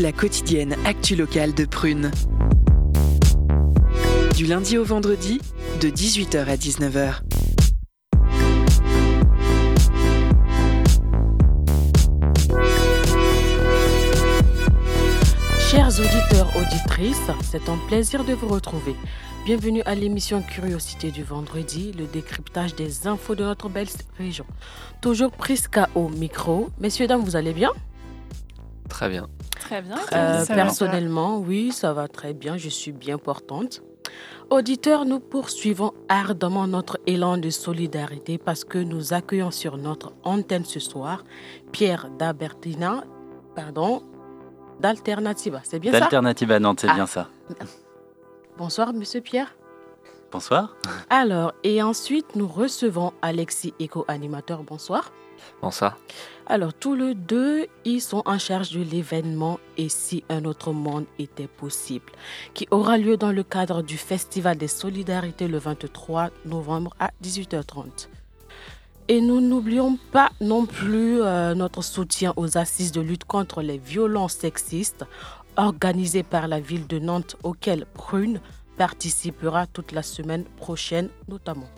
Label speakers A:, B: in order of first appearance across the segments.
A: La quotidienne actu locale de Prune. Du lundi au vendredi, de 18h à 19h.
B: Chers auditeurs, auditrices, c'est un plaisir de vous retrouver. Bienvenue à l'émission Curiosité du vendredi, le décryptage des infos de notre belle région. Toujours Prisca au micro. Messieurs, dames, vous allez bien?
C: Très bien.
D: Très bien.
B: Euh, personnellement, oui, ça va très bien. Je suis bien portante. Auditeurs, nous poursuivons ardemment notre élan de solidarité parce que nous accueillons sur notre antenne ce soir Pierre Dabertina, pardon, d'Alternativa. C'est bien ça?
C: D'Alternativa Nantes, c'est
B: Ah.
C: bien ça.
B: Bonsoir, monsieur Pierre.
C: Bonsoir.
B: Alors, et ensuite, nous recevons Alexis, éco-animateur. Bonsoir.
C: Bonsoir.
B: Alors, tous les deux, ils sont en charge de l'événement Et si un autre monde était possible, qui aura lieu dans le cadre du Festival des Solidarités le 23 novembre à 18h30. Et nous n'oublions pas non plus euh, notre soutien aux assises de lutte contre les violences sexistes organisées par la ville de Nantes, auxquelles Prune participera toute la semaine prochaine notamment.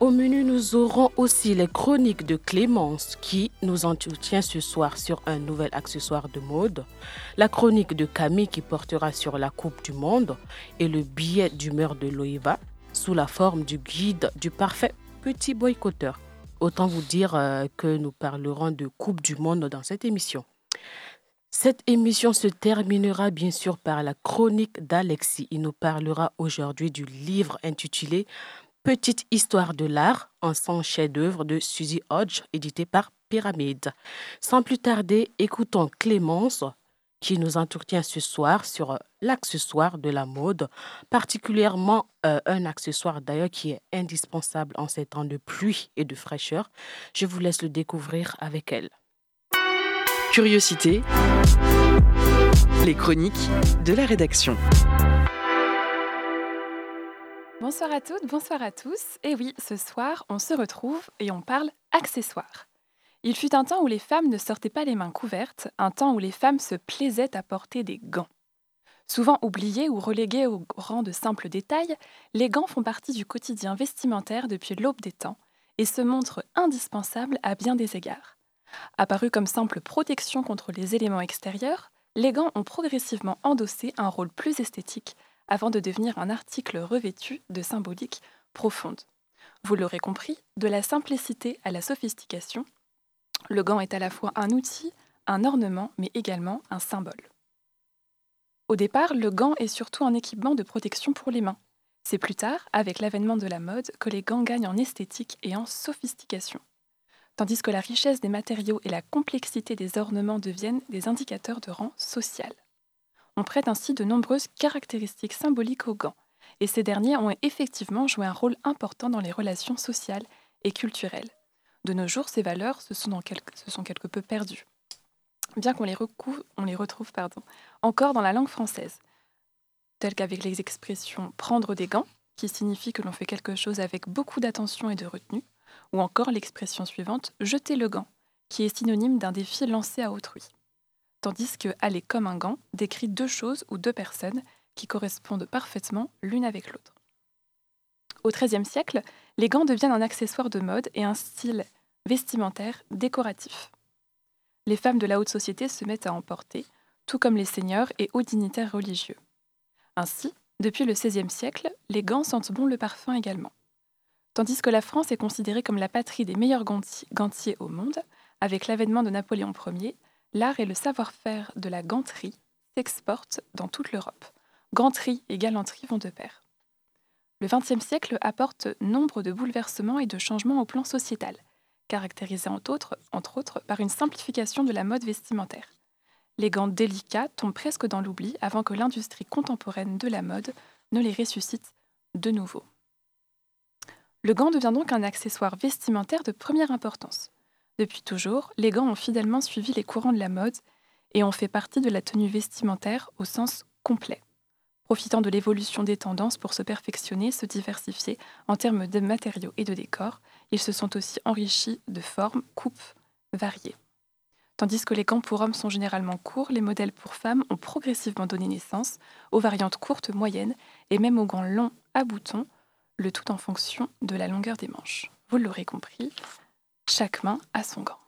B: Au menu, nous aurons aussi les chroniques de Clémence qui nous entretient ce soir sur un nouvel accessoire de mode, la chronique de Camille qui portera sur la Coupe du Monde et le billet d'humeur de Loïva sous la forme du guide du parfait petit boycotteur. Autant vous dire euh, que nous parlerons de Coupe du Monde dans cette émission. Cette émission se terminera bien sûr par la chronique d'Alexis. Il nous parlera aujourd'hui du livre intitulé Petite histoire de l'art, un sans chef-d'œuvre de Suzy Hodge, édité par Pyramide. Sans plus tarder, écoutons Clémence qui nous entretient ce soir sur euh, l'accessoire de la mode, particulièrement euh, un accessoire d'ailleurs qui est indispensable en ces temps de pluie et de fraîcheur. Je vous laisse le découvrir avec elle.
A: Curiosité, les chroniques de la rédaction.
D: Bonsoir à toutes, bonsoir à tous. Et oui, ce soir, on se retrouve et on parle accessoires. Il fut un temps où les femmes ne sortaient pas les mains couvertes, un temps où les femmes se plaisaient à porter des gants. Souvent oubliés ou relégués au rang de simples détails, les gants font partie du quotidien vestimentaire depuis l'aube des temps et se montrent indispensables à bien des égards. Apparus comme simple protection contre les éléments extérieurs, les gants ont progressivement endossé un rôle plus esthétique avant de devenir un article revêtu de symbolique profonde. Vous l'aurez compris, de la simplicité à la sophistication, le gant est à la fois un outil, un ornement, mais également un symbole. Au départ, le gant est surtout un équipement de protection pour les mains. C'est plus tard, avec l'avènement de la mode, que les gants gagnent en esthétique et en sophistication. Tandis que la richesse des matériaux et la complexité des ornements deviennent des indicateurs de rang social. On prête ainsi de nombreuses caractéristiques symboliques aux gants, et ces derniers ont effectivement joué un rôle important dans les relations sociales et culturelles. De nos jours, ces valeurs se sont, quelque, peu perdues, bien qu'on les, retrouve encore dans la langue française, telles qu'avec les expressions prendre des gants, qui signifie que l'on fait quelque chose avec beaucoup d'attention et de retenue, ou encore l'expression suivante jeter le gant, qui est synonyme d'un défi lancé à autrui tandis que aller comme un gant décrit deux choses ou deux personnes qui correspondent parfaitement l'une avec l'autre. Au XIIIe siècle, les gants deviennent un accessoire de mode et un style vestimentaire décoratif. Les femmes de la haute société se mettent à en porter, tout comme les seigneurs et hauts dignitaires religieux. Ainsi, depuis le XVIe siècle, les gants sentent bon le parfum également. Tandis que la France est considérée comme la patrie des meilleurs ganti- gantiers au monde, avec l'avènement de Napoléon Ier, l'art et le savoir-faire de la ganterie s'exportent dans toute l'Europe. Ganterie et galanterie vont de pair. Le XXe siècle apporte nombre de bouleversements et de changements au plan sociétal, caractérisés entre autres, entre autres par une simplification de la mode vestimentaire. Les gants délicats tombent presque dans l'oubli avant que l'industrie contemporaine de la mode ne les ressuscite de nouveau. Le gant devient donc un accessoire vestimentaire de première importance. Depuis toujours, les gants ont fidèlement suivi les courants de la mode et ont fait partie de la tenue vestimentaire au sens complet. Profitant de l'évolution des tendances pour se perfectionner, se diversifier en termes de matériaux et de décors, ils se sont aussi enrichis de formes, coupes variées. Tandis que les gants pour hommes sont généralement courts, les modèles pour femmes ont progressivement donné naissance aux variantes courtes, moyennes et même aux gants longs à boutons, le tout en fonction de la longueur des manches. Vous l'aurez compris, chaque main a son gant.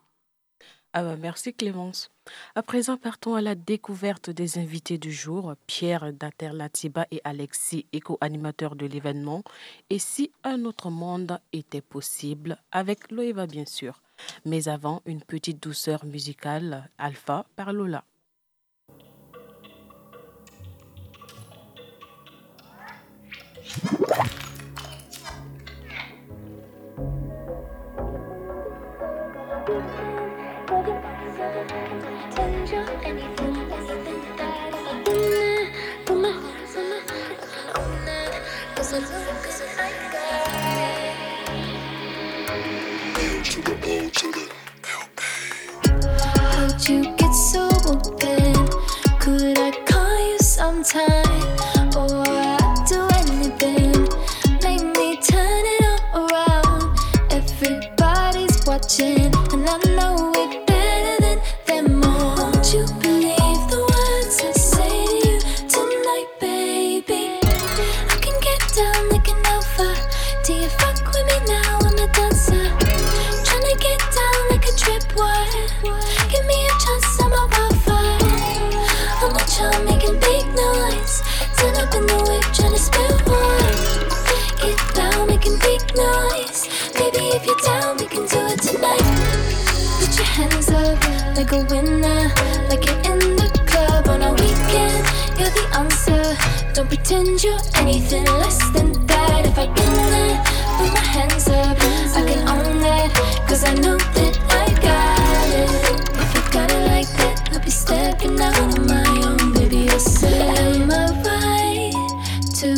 B: Ah bah merci Clémence. À présent, partons à la découverte des invités du jour, Pierre Daterlatiba et Alexis, éco-animateurs de l'événement. Et si un autre monde était possible, avec Loeva bien sûr. Mais avant, une petite douceur musicale, Alpha par Lola.
E: Pretend you're anything less than that. If I've been put my hands up. I can own that, cause I know that I got it. If you got it like that, I'll be stepping out on my own, baby. I said, Am I right to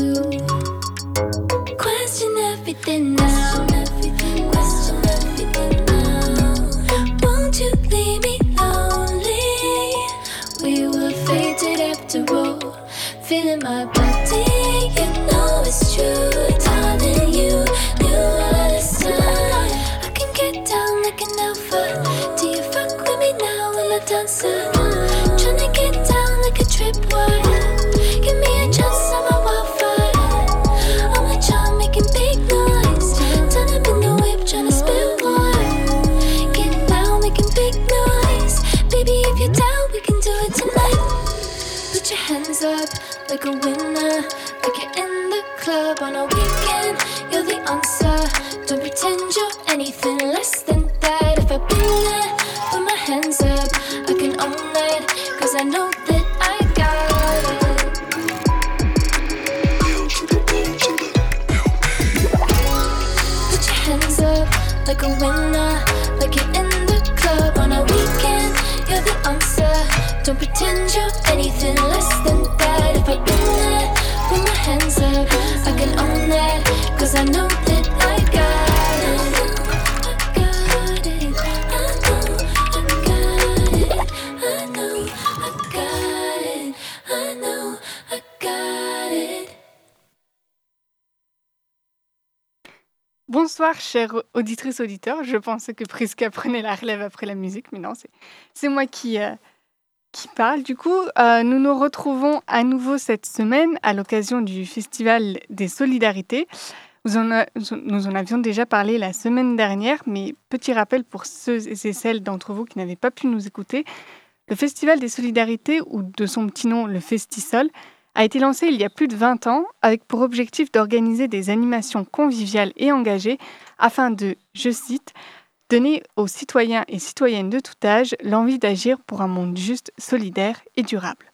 E: question everything now? Question everything a winner,
F: Bonsoir, chères auditrices, auditeurs. Je pensais que Priska prenait la relève après la musique, mais non, c'est- moi qui, euh, qui parle. Du coup, euh, nous nous retrouvons à nouveau cette semaine à l'occasion du Festival des Solidarités. Nous en, nous en avions déjà parlé la semaine dernière, mais petit rappel pour ceux et celles d'entre vous qui n'avaient pas pu nous écouter. Le Festival des Solidarités, ou de son petit nom, le Festisol, a été lancé il y a plus de 20 ans avec pour objectif d'organiser des animations conviviales et engagées afin de, je cite, donner aux citoyens et citoyennes de tout âge l'envie d'agir pour un monde juste, solidaire et durable.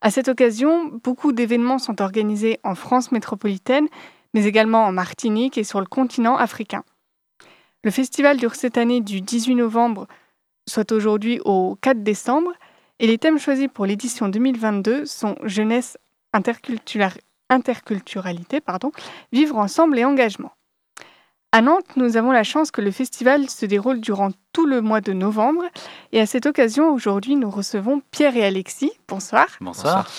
F: À cette occasion, beaucoup d'événements sont organisés en France métropolitaine, mais également en Martinique et sur le continent africain. Le festival dure cette année du 18 novembre, soit aujourd'hui au 4 décembre, et les thèmes choisis pour l'édition 2022 sont jeunesse, interculturalité, pardon, vivre ensemble et engagement. À Nantes, nous avons la chance que le festival se déroule durant tout le mois de novembre. Et à cette occasion, aujourd'hui, nous recevons Pierre et Alexis. Bonsoir.
C: Bonsoir.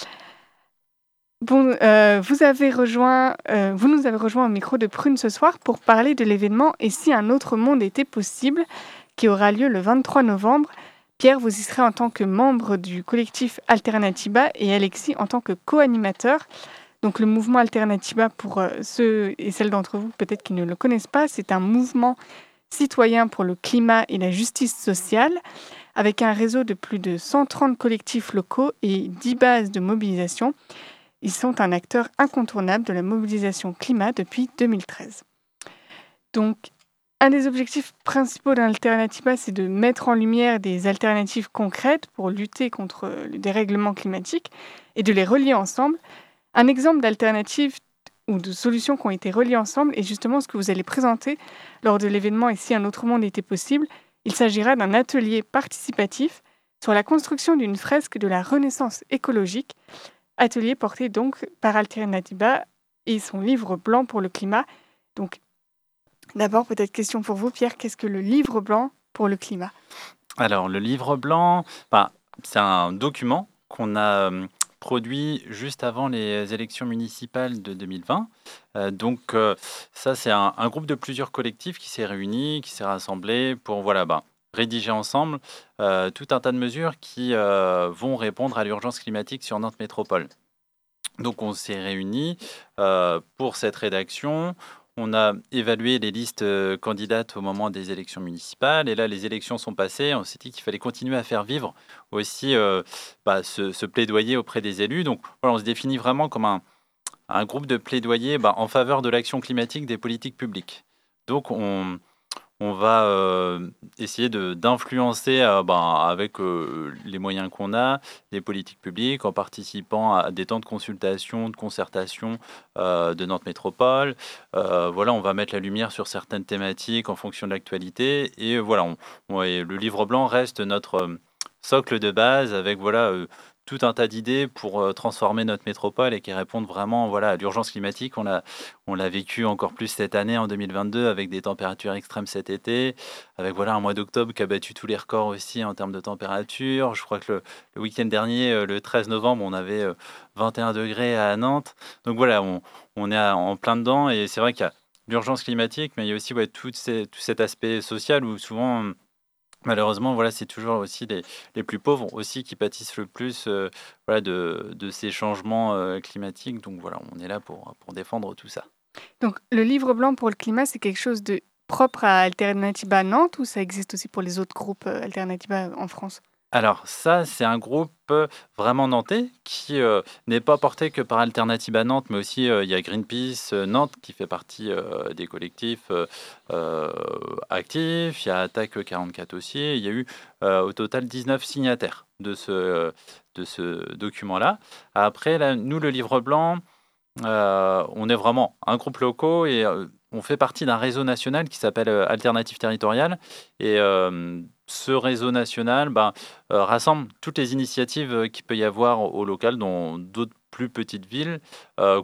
F: Bon, euh, vous, avez rejoint, euh, vous nous avez rejoint au micro de Prune ce soir pour parler de l'événement Et si un autre monde était possible, qui aura lieu le 23 novembre, Pierre, vous y serez en tant que membre du collectif Alternatiba et Alexis en tant que co-animateur. Donc le mouvement Alternatiba, pour euh, ceux et celles d'entre vous peut-être qui ne le connaissent pas, c'est un mouvement citoyen pour le climat et la justice sociale, avec un réseau de plus de 130 collectifs locaux et 10 bases de mobilisation. Ils sont un acteur incontournable de la mobilisation climat depuis 2013. Donc, un des objectifs principaux d'Alternativa, c'est de mettre en lumière des alternatives concrètes pour lutter contre le dérèglement climatique et de les relier ensemble. Un exemple d'alternative ou de solutions qui ont été reliées ensemble est justement ce que vous allez présenter lors de l'événement Ici un autre monde était possible. Il s'agira d'un atelier participatif sur la construction d'une fresque de la renaissance écologique, atelier porté donc par Alternativa et son livre blanc pour le climat. Donc d'abord peut-être question pour vous Pierre, qu'est-ce que le livre blanc pour le climat?
C: Alors le livre blanc, bah, c'est un document qu'on a euh, produit juste avant les élections municipales de 2020. Euh, donc euh, ça, c'est un, groupe de plusieurs collectifs qui s'est réuni, qui s'est rassemblé pour voilà, bah, rédiger ensemble tout un tas de mesures qui vont répondre à l'urgence climatique sur notre métropole. Donc on s'est réunis pour cette rédaction. On a évalué les listes euh, candidates au moment des élections municipales. Et là, les élections sont passées. On s'est dit qu'il fallait continuer à faire vivre aussi euh, bah, ce, plaidoyer auprès des élus. Donc, on se définit vraiment comme un, groupe de plaidoyer bah, en faveur de l'action climatique des politiques publiques. Donc, on, on va euh, essayer d'influencer euh, ben, avec euh, les moyens qu'on a, les politiques publiques, en participant à des temps de consultation, de concertation de notre métropole. voilà, on va mettre la lumière sur certaines thématiques en fonction de l'actualité. Et voilà, le livre blanc reste notre socle de base avec voilà tout un tas d'idées pour euh, transformer notre métropole et qui répondent vraiment voilà, à l'urgence climatique. On l'a, on l'a vécu encore plus cette année, en 2022, avec des températures extrêmes cet été, avec voilà, un mois d'octobre qui a battu tous les records aussi en termes de température. Je crois que le, week-end dernier, euh, le 13 novembre, on avait 21 euh, degrés à Nantes. Donc voilà, on, est en plein dedans et c'est vrai qu'il y a l'urgence climatique, mais il y a aussi tout, tout cet aspect social où souvent Malheureusement, voilà, c'est toujours aussi les, les, plus pauvres aussi qui pâtissent le plus euh, de, de, ces changements euh, climatiques. Donc voilà, on est là pour, pour défendre tout ça.
F: Donc le livre blanc pour le climat, c'est quelque chose de propre à Alternativa Nantes ou ça existe aussi pour les autres groupes euh, Alternativa en France?
C: Alors ça, c'est un groupe euh, vraiment nantais qui euh, n'est pas porté que par Alternative à Nantes, mais aussi euh, il y a Greenpeace Nantes qui fait partie des collectifs actifs, il y a Attaque 44 aussi, il y a eu au total 19 signataires de ce, document-là. Après, nous, le livre blanc, on est vraiment un groupe local et on fait partie d'un réseau national qui s'appelle Alternative Territoriale. Et ce réseau national ben, euh, rassemble toutes les initiatives euh, qu'il peut y avoir au, local dans d'autres plus petites villes, euh,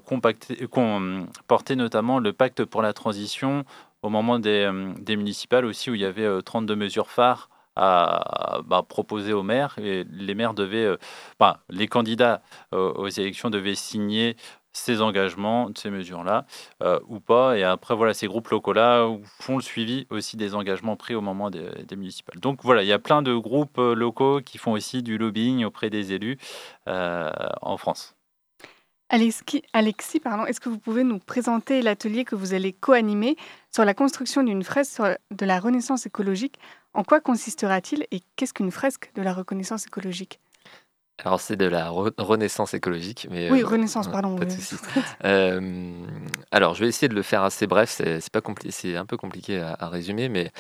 C: porté notamment le pacte pour la transition au moment des, municipales aussi, où il y avait 32 mesures phares à, bah, proposer aux maires. Et les maires devaient, ben, les candidats aux élections devaient signer ces engagements, ces mesures-là, euh, ou pas. Et après, voilà, ces groupes locaux-là font le suivi aussi des engagements pris au moment des, municipales. Donc voilà, il y a plein de groupes euh, locaux qui font aussi du lobbying auprès des élus euh, en France.
F: Alexis, Alexis pardon, est-ce que vous pouvez nous présenter l'atelier que vous allez co-animer sur la construction d'une fresque de la renaissance écologique? En quoi consistera-t-il et qu'est-ce qu'une fresque de la reconnaissance écologique?
G: Alors, c'est de la renaissance écologique. Mais,
F: oui, euh, renaissance, pardon.
G: Euh, alors, je vais essayer de le faire assez bref. C'est, pas c'est un peu compliqué à, résumer, mais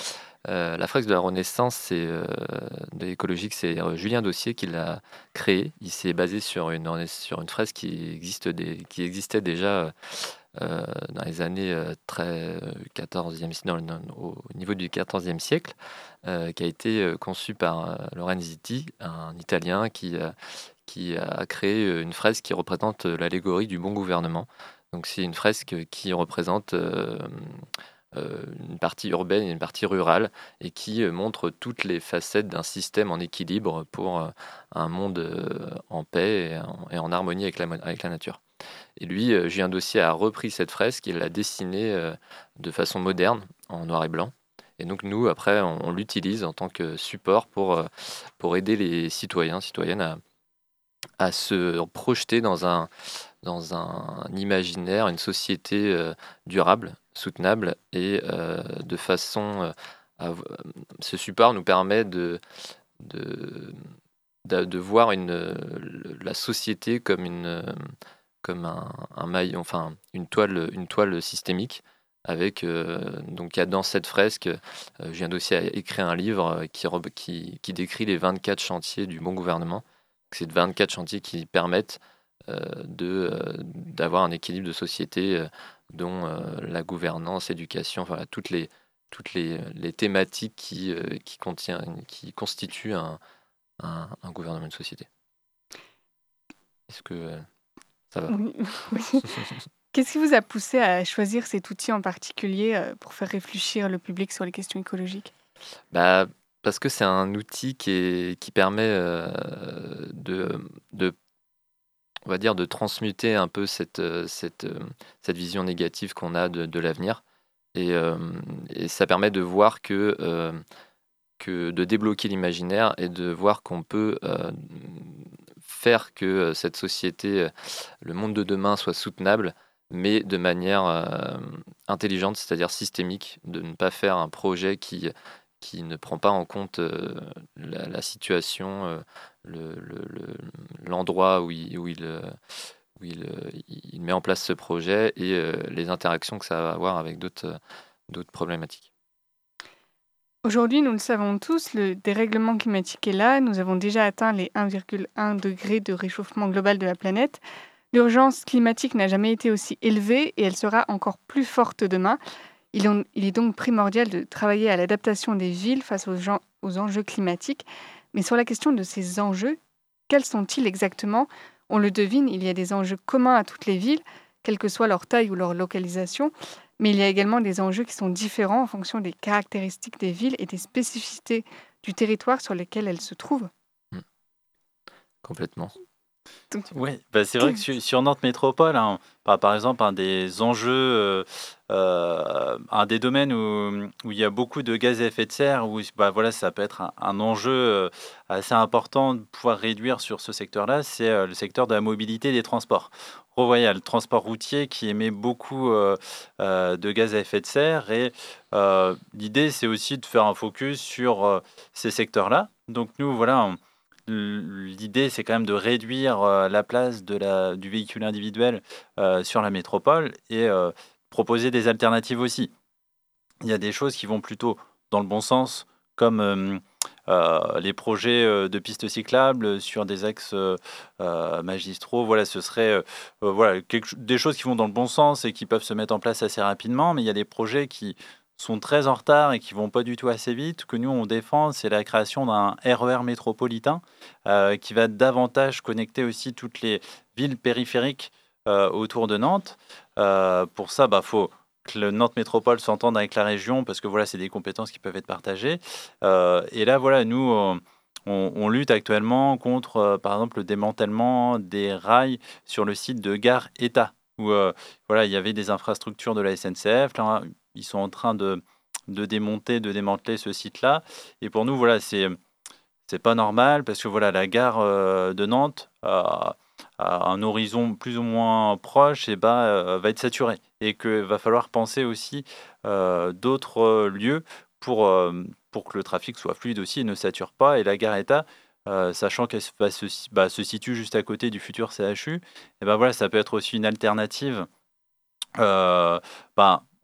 G: euh, la fresque de la renaissance c'est, de l'écologique, c'est Julien Dossier qui l'a créé. Il s'est basé sur une, sur une fresque qui, existe des, qui existait déjà euh, dans les années euh, très 14e, euh, au niveau du 14e siècle, qui a été conçu par Lorenzetti, un Italien qui, a créé une fresque qui représente l'allégorie du bon gouvernement. Donc c'est une fresque qui représente une partie urbaine et une partie rurale et qui montre toutes les facettes d'un système en équilibre pour un monde en paix et en, harmonie avec la nature. Et lui, euh, Julien Dossier a repris cette fresque, il l'a dessinée euh, de façon moderne, en noir et blanc. Et donc nous, après, on, l'utilise en tant que support pour, euh, pour aider les citoyens, citoyennes à, à se projeter dans un, dans un imaginaire, une société durable, soutenable et de façon... à- ce support nous permet de, de, de, de voir une, la société comme, une, comme un, un maillon, enfin une toile, une toile systémique. Avec, euh, donc, dans cette fresque, euh, Julien Dossier a écrit un livre euh, qui, qui, qui décrit les 24 chantiers du bon gouvernement. C'est 24 chantiers qui permettent d'avoir un équilibre de société dont la gouvernance, l'éducation, voilà, toutes les, toutes les, les thématiques qui, qui, contient, qui constituent un, un, gouvernement de société. Est-ce que ça va
F: Oui. oui. Qu'est-ce qui vous a poussé à choisir cet outil en particulier euh, pour faire réfléchir le public sur les questions écologiques?
G: Bah, parce que c'est un outil qui, est, qui permet euh, de, de, on va dire, de transmuter un peu cette, euh, cette, cette vision négative qu'on a de, de l'avenir. Et, euh, et ça permet de voir que, euh, que de débloquer l'imaginaire et de voir qu'on peut faire que euh, cette société, euh, le monde de demain soit soutenable, mais de manière euh, intelligente, c'est-à-dire systémique, de ne pas faire un projet qui qui ne prend pas en compte la, situation, le- le- le- l'endroit où, il, où, il, où il, il met en place ce projet et les interactions que ça va avoir avec d'autres d'autres problématiques.
F: Aujourd'hui, nous le savons tous, le dérèglement climatique est là. Nous avons déjà atteint les 1,1 degré de réchauffement global de la planète. L'urgence climatique n'a jamais été aussi élevée et elle sera encore plus forte demain. Il, est donc primordial de travailler à l'adaptation des villes face aux enjeux climatiques. Mais sur la question de ces enjeux, quels sont-ils exactement? On le devine, il y a des enjeux communs à toutes les villes, quelle que soit leur taille ou leur localisation. Mais il y a également des enjeux qui sont différents en fonction des caractéristiques des villes et des spécificités du territoire sur lesquels elles se trouvent.
G: Complètement.
C: Oui, bah, c'est vrai que sur, sur Nantes Métropole, hein, par, par exemple, un des enjeux, euh, euh, un des domaines où, où il y a beaucoup de gaz à effet de serre, où bah, voilà, ça peut être un, un enjeu euh, assez important de pouvoir réduire sur ce secteur-là, c'est euh, le secteur de la mobilité et des transports. Revoyez, le transport routier qui émet beaucoup euh, de gaz à effet de serre et l'idée, c'est aussi de faire un focus sur ces secteurs-là. Donc nous, voilà, on- L'idée, c'est quand même de réduire euh, la place de la, du véhicule individuel euh, sur la métropole et euh, proposer des alternatives aussi. Il y a des choses qui vont plutôt dans le bon sens, comme les projets de pistes cyclables sur des axes magistraux. Voilà, ce serait voilà, des choses qui vont dans le bon sens et qui peuvent se mettre en place assez rapidement, mais il y a des projets qui sont très en retard et qui vont pas du tout assez vite, que nous on défend, c'est la création d'un RER métropolitain euh, qui va davantage connecter aussi toutes les villes périphériques euh, autour de Nantes. Euh, pour ça, bah, faut que le Nantes Métropole s'entende avec la région parce que voilà, c'est des compétences qui peuvent être partagées. Et là, voilà, nous, on, lutte actuellement contre, par exemple, le démantèlement des rails sur le site de Gare État, où voilà, il y avait des infrastructures de la SNCF. Ils sont en train de, de démonter, de démanteler ce site-là. Et pour nous, voilà, c'est c'est pas normal parce que voilà, la gare euh, de Nantes a un horizon plus ou moins proche bah, euh, va être saturé et qu'il va falloir penser aussi euh, d'autres lieux pour, pour que le trafic soit fluide aussi et ne sature pas. Et la gare État, sachant qu'elle se, bah, se situe juste à côté du futur CHU, ben voilà, ça peut être aussi une alternative bah,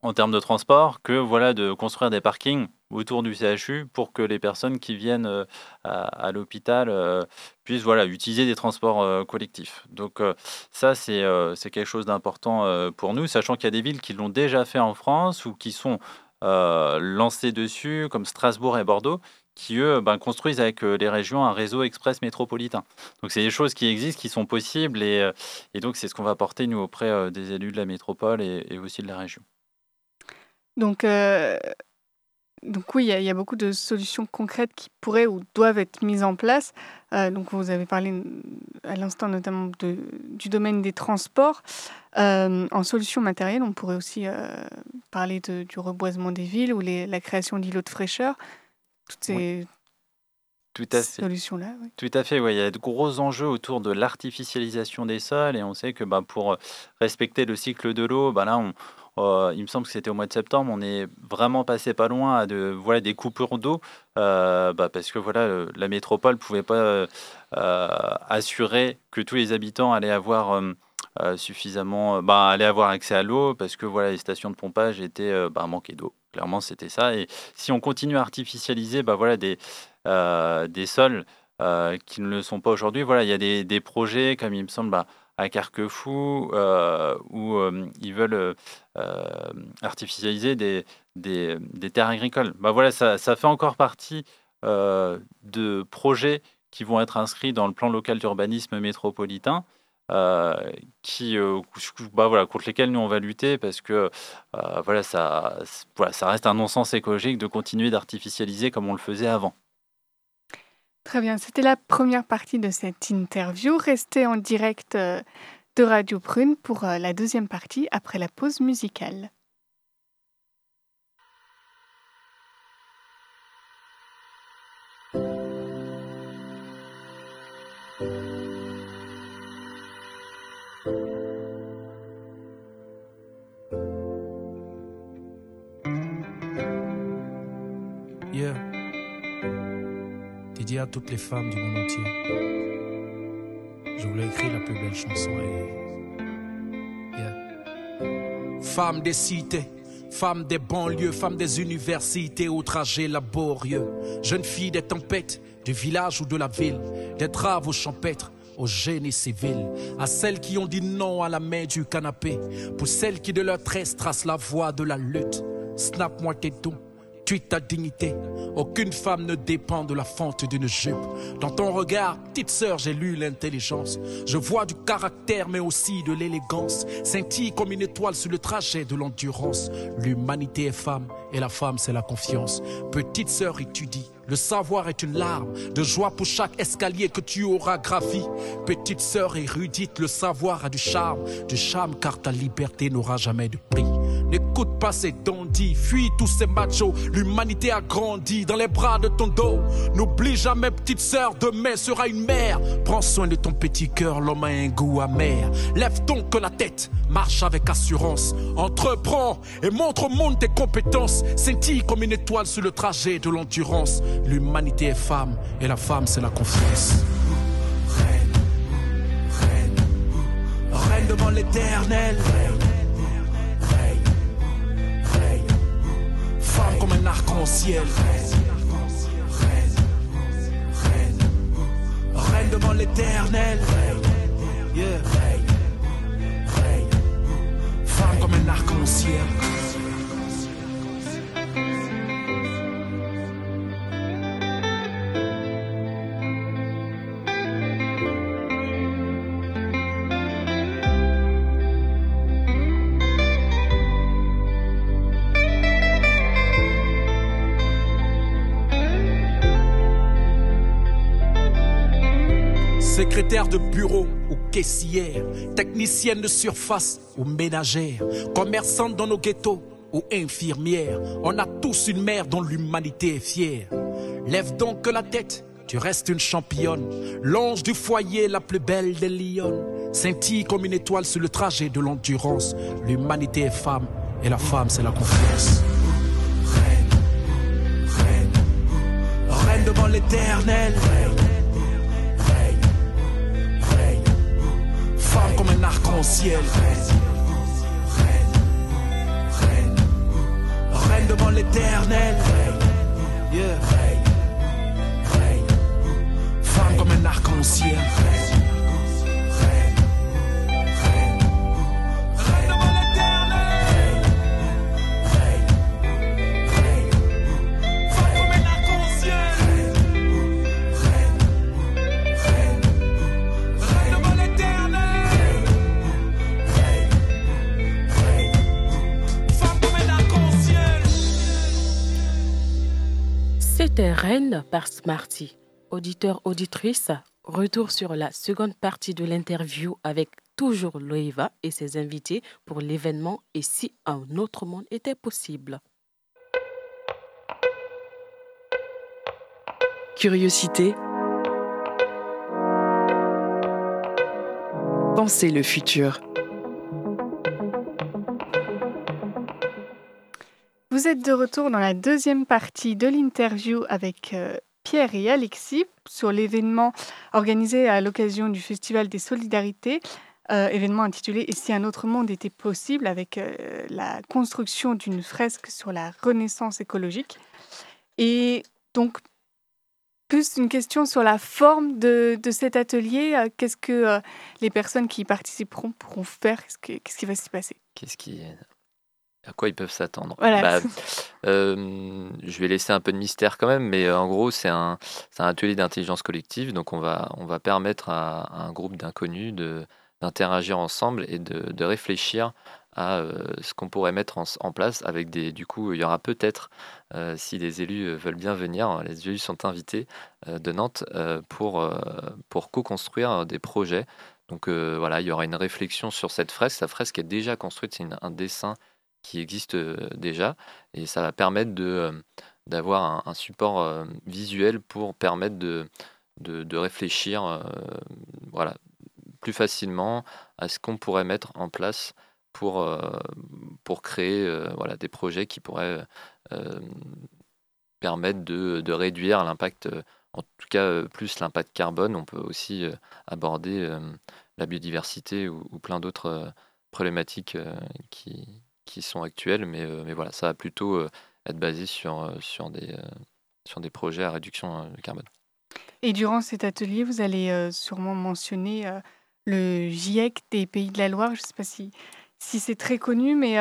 C: en termes de transport que voilà, de construire des parkings autour du CHU pour que les personnes qui viennent euh, à, l'hôpital euh, puissent voilà, utiliser des transports euh, collectifs. Donc ça, c'est quelque chose d'important pour nous, sachant qu'il y a des villes qui l'ont déjà fait en France ou qui sont euh, lancées dessus, comme Strasbourg et Bordeaux, qui, eux, ben, construisent avec les régions un réseau express métropolitain. Donc c'est des choses qui existent, qui sont possibles, et, et donc c'est ce qu'on va porter, nous, auprès des élus de la métropole et aussi de la région.
F: Donc, euh, donc oui, il y, a- il y a beaucoup de solutions concrètes qui pourraient ou doivent être mises en place. Euh, donc vous avez parlé à l'instant notamment de- du domaine des transports. Euh, en solutions matérielles, on pourrait aussi parler de- du reboisement des villes ou les- la création d'îlots de fraîcheur. Toutes ces
C: Tout à fait.
F: solutions-là. oui.
C: Tout à fait, ouais. il y a de gros enjeux autour de l'artificialisation des sols et on sait que bah, pour respecter le cycle de l'eau, bah, là, on, euh, il me semble que c'était au mois de septembre, on est vraiment passé pas loin à de, voilà, des coupures d'eau euh, bah, parce que voilà, la métropole ne pouvait pas euh, assurer que tous les habitants allaient avoir suffisamment, bah, allaient avoir accès à l'eau parce que voilà, les stations de pompage étaient bah, manquées d'eau. Clairement, c'était ça. Et si on continue à artificialiser bah, voilà, des, des sols qui ne le sont pas aujourd'hui. Voilà, il y a des, des projets, comme il me semble, bah, à Carquefou, euh, où euh, ils veulent euh, artificialiser des, des, terres agricoles. Bah, voilà, ça, fait encore partie de projets qui vont être inscrits dans le plan local d'urbanisme métropolitain. qui, bah, voilà, contre lesquels nous on va lutter parce que voilà, ça, voilà, ça reste un non-sens écologique de continuer d'artificialiser comme on le faisait avant.
F: Très bien, c'était la première partie de cette interview. Restez en direct euh, de Radio Prune pour euh, la deuxième partie après la pause musicale.
H: Dédié à toutes les femmes du monde entier. Je voulais écrire la plus belle chanson et. Des cités, femmes des banlieues, femmes des universités au trajet laborieux. Jeunes filles des tempêtes, du village ou de la ville, des travaux champêtres au génie civil, à celles qui ont dit non à la main du canapé, pour celles qui de leur tresse tracent la voie de la lutte. Snap-moi tes dons, tue ta dignité. Aucune femme ne dépend de la fente d'une jupe. Dans ton regard, petite sœur, j'ai lu l'intelligence. Je vois du caractère, mais aussi de l'élégance. Scintille comme une étoile sur le trajet de l'endurance. L'humanité est femme, et la femme, c'est la confiance. Petite sœur, étudie. Le savoir est une larme de joie pour chaque escalier que tu auras gravi. Petite sœur érudite, le savoir a du charme, du charme car ta liberté n'aura jamais de prix. N'écoute pas ces dandys, fuis tous ces machos. L'humanité a grandi dans les bras de ton dos. N'oublie jamais, petite sœur, demain sera une mère. Prends soin de ton petit cœur, l'homme a un goût amer. Lève donc la tête, marche avec assurance. Entreprends et montre au monde tes compétences. Scintille comme une étoile sur le trajet de l'endurance. L'humanité est femme et la femme c'est la confiance. Reine, reine, reine devant l'éternel. Femme comme un arc-en-ciel. Reine devant l'éternel. Yeah. Femme comme un arc-en-ciel. Secrétaire de bureau ou caissière, technicienne de surface ou ménagère, commerçante dans nos ghettos ou infirmière, on a tous une mère dont l'humanité est fière. Lève donc la tête, tu restes une championne, l'ange du foyer, la plus belle des lionnes, scintille comme une étoile sur le trajet de l'endurance. L'humanité est femme et la femme c'est la confiance. Reine, reine, reine devant l'éternel. Femme comme un arc-en-ciel. Reine devant l'éternel. Yeah. Femme comme un arc-en-ciel.
B: C'était Reine par Smarty. Auditeur, auditrice, retour sur la seconde partie de l'interview avec toujours Loeva et ses invités pour l'événement Et si un autre monde était possible.
A: Curiosité. Pensez le futur.
F: Vous êtes de retour dans la deuxième partie de l'interview avec euh, Pierre et Alexis sur l'événement organisé à l'occasion du Festival des Solidarités, euh, événement intitulé Et si un autre monde était possible avec euh, la construction d'une fresque sur la renaissance écologique. Et donc, plus une question sur la forme de, cet atelier. Qu'est-ce que les personnes qui y participeront pourront faire? Qu'est-ce, que- qu'est-ce qui va s'y passer?
G: Qu'est-ce qui, à quoi ils peuvent s'attendre
F: Voilà.
G: Bah, euh, Je vais laisser un peu de mystère quand même, mais euh, en gros, c'est un, un atelier d'intelligence collective. Donc, on va, on va permettre à, à un groupe d'inconnus d'interagir ensemble et de, de réfléchir à euh, ce qu'on pourrait mettre en, en place avec des. Du coup, il y aura peut-être, euh, si les élus veulent bien venir, les élus sont invités euh, de Nantes pour, pour co-construire des projets. Donc voilà, il y aura une réflexion sur cette fresque. La fresque est déjà construite, c'est un dessin qui existe déjà, et ça va permettre de, d'avoir un, support visuel pour permettre de, de, réfléchir voilà, plus facilement à ce qu'on pourrait mettre en place pour, pour créer voilà, des projets qui pourraient permettre de, de réduire l'impact, en tout cas plus l'impact carbone. On peut aussi aborder la biodiversité ou, plein d'autres problématiques qui, qui sont actuelles, mais, mais voilà, ça va plutôt être basé sur, sur, des, sur des projets à réduction euh, de carbone.
F: Et durant cet atelier, vous allez sûrement mentionner le GIEC des Pays de la Loire. Je ne sais pas si, si c'est très connu, mais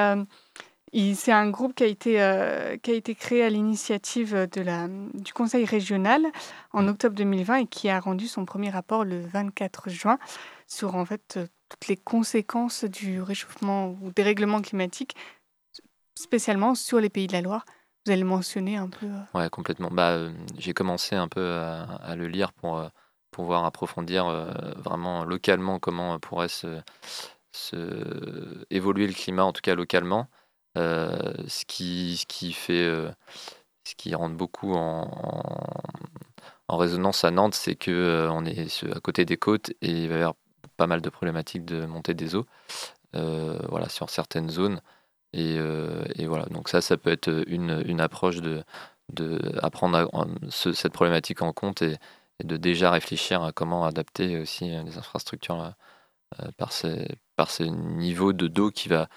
F: c'est un groupe qui a été, euh, qui a été créé à l'initiative de la, du Conseil régional en octobre 2020 et qui a rendu son premier rapport le 24 juin sur en fait toutes les conséquences du réchauffement ou des règlements climatiques, spécialement sur les Pays de la Loire. Vous allez mentionner un peu. euh,
G: Ouais, complètement. Bah, euh, j'ai commencé un peu à, le lire pour euh, pouvoir approfondir vraiment localement comment pourrait se, évoluer le climat, en tout cas localement. Ce qui, ce qui fait, ce qui rentre beaucoup en, en, résonance à Nantes, c'est que on est à côté des côtes et il va y avoir pas mal de problématiques de montée des eaux, euh, voilà, sur certaines zones. Et, euh, et voilà, donc ça, ça peut être une, une approche de, de apprendre à- cette problématique en compte et, de déjà réfléchir à comment adapter aussi euh, les infrastructures par ces, par ces niveaux de d'eau qui va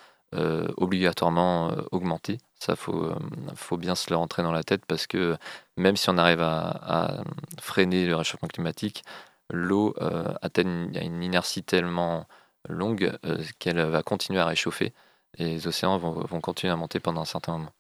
G: obligatoirement augmenter. Ça, faut, faut bien se le rentrer dans la tête parce que même si on arrive à freiner le réchauffement climatique, l'eau euh, atteint une, inertie tellement longue euh, qu'elle va continuer à réchauffer et les océans vont, continuer à monter pendant un certain moment.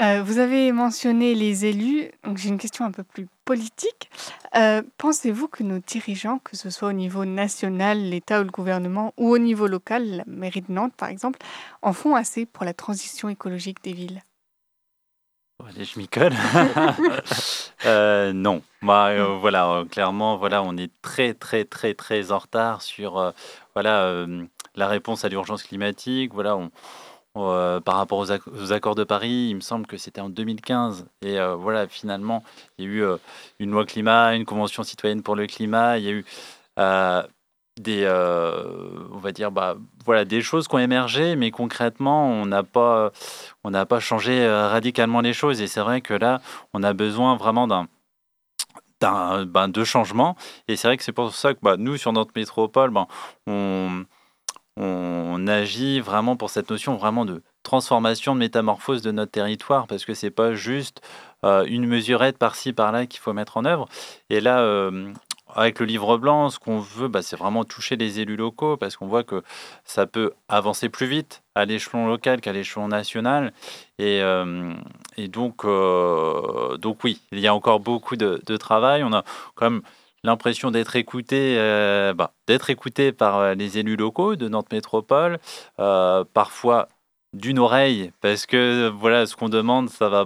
F: Euh, vous avez mentionné les élus, donc j'ai une question un peu plus politique. Euh, Pensez-vous que nos dirigeants, que ce soit au niveau national, l'État ou le gouvernement, ou au niveau local, la mairie de Nantes par exemple, en font assez pour la transition écologique des villes?
C: Allez, je m'y colle. Euh, non, bah, euh, voilà, euh, clairement, voilà, on est très, très, très, très en retard sur voilà, la réponse à l'urgence climatique. Voilà, on, on, par rapport aux, aux accords de Paris, il me semble que c'était en 2015. Et voilà, finalement, il y a eu une loi climat, une convention citoyenne pour le climat, il y a eu des, euh, on va dire, bah, voilà, des choses qui ont émergé, mais concrètement, on n'a pas, on n'a pas changé euh, radicalement les choses. Et c'est vrai que là, on a besoin vraiment d'un ben, de changement. Et c'est vrai que c'est pour ça que bah, nous, sur notre métropole, ben, on, on agit vraiment pour cette notion vraiment de transformation, de métamorphose de notre territoire, parce que c'est pas juste euh, une mesurette par-ci, par-là qu'il faut mettre en œuvre. Et là, avec le livre blanc, ce qu'on veut, bah, c'est vraiment toucher les élus locaux, parce qu'on voit que ça peut avancer plus vite à l'échelon local qu'à l'échelon national. Et, euh, donc, euh, donc, oui, il y a encore beaucoup de, travail. On a quand même l'impression d'être écouté, euh, bah, d'être écouté par les élus locaux de Nantes Métropole, parfois d'une oreille, parce que voilà, ce qu'on demande, ça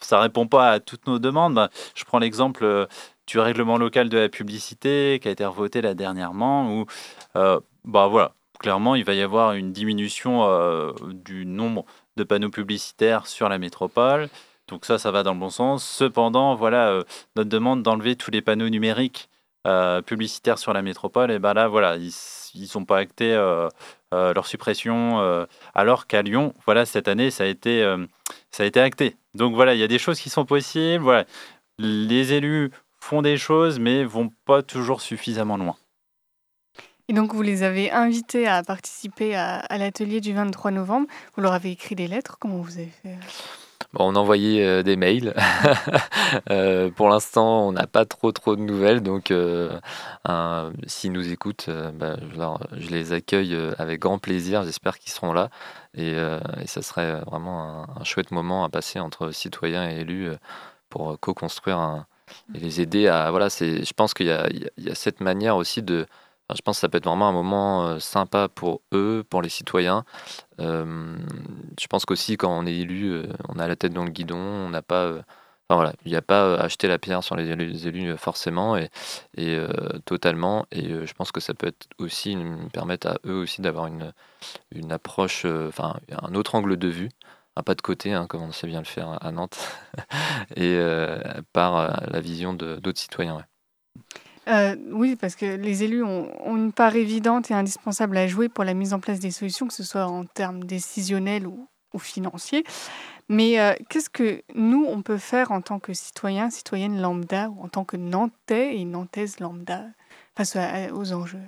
C: ça répond pas à toutes nos demandes. Bah, je prends l'exemple du règlement local de la publicité qui a été revoté là dernièrement, où bah voilà, clairement, il va y avoir une diminution du nombre de panneaux publicitaires sur la métropole. Donc ça, ça va dans le bon sens. Cependant, voilà, notre demande d'enlever tous les panneaux numériques publicitaires sur la métropole, et ben là, voilà, ils ne sont pas actés leur suppression, alors qu'à Lyon, voilà, cette année, ça a été, ça a été acté. Donc voilà, il y a des choses qui sont possibles. Voilà, les élus font des choses, mais vont pas toujours suffisamment loin.
F: Et donc, vous les avez invités à participer à, l'atelier du 23 novembre. Vous leur avez écrit des lettres. Comment vous avez fait
G: Bon, on a envoyé euh, des mails. euh, pour l'instant, on n'a pas trop trop de nouvelles. Donc, euh, s'ils nous écoutent, euh, bah, je, je, les accueille avec grand plaisir. J'espère qu'ils seront là. Et, et, ça serait vraiment un, un, chouette moment à passer entre citoyens et élus pour co-construire un, et les aider à. Voilà, je pense qu'il y, y, a cette manière aussi de je pense que ça peut être vraiment un moment euh, sympa pour eux, pour les citoyens. Euh, je pense qu'aussi, quand on est élu, euh, on a la tête dans le guidon, on n'a pas. Enfin voilà, il n'y a pas acheté la pierre sur les élus, forcément et, et totalement. Et je pense que ça peut être aussi permettre à eux aussi d'avoir une, une approche, enfin un autre angle de vue, un pas de côté, hein, comme on sait bien le faire à Nantes, et par la vision d'autres citoyens.
F: Euh, oui, parce que les élus ont, une part évidente et indispensable à jouer pour la mise en place des solutions, que ce soit en termes décisionnels ou, financiers. Mais euh, qu'est-ce que nous, on peut faire en tant que citoyens, citoyennes lambda, ou en tant que Nantais et Nantaises lambda, face aux enjeux?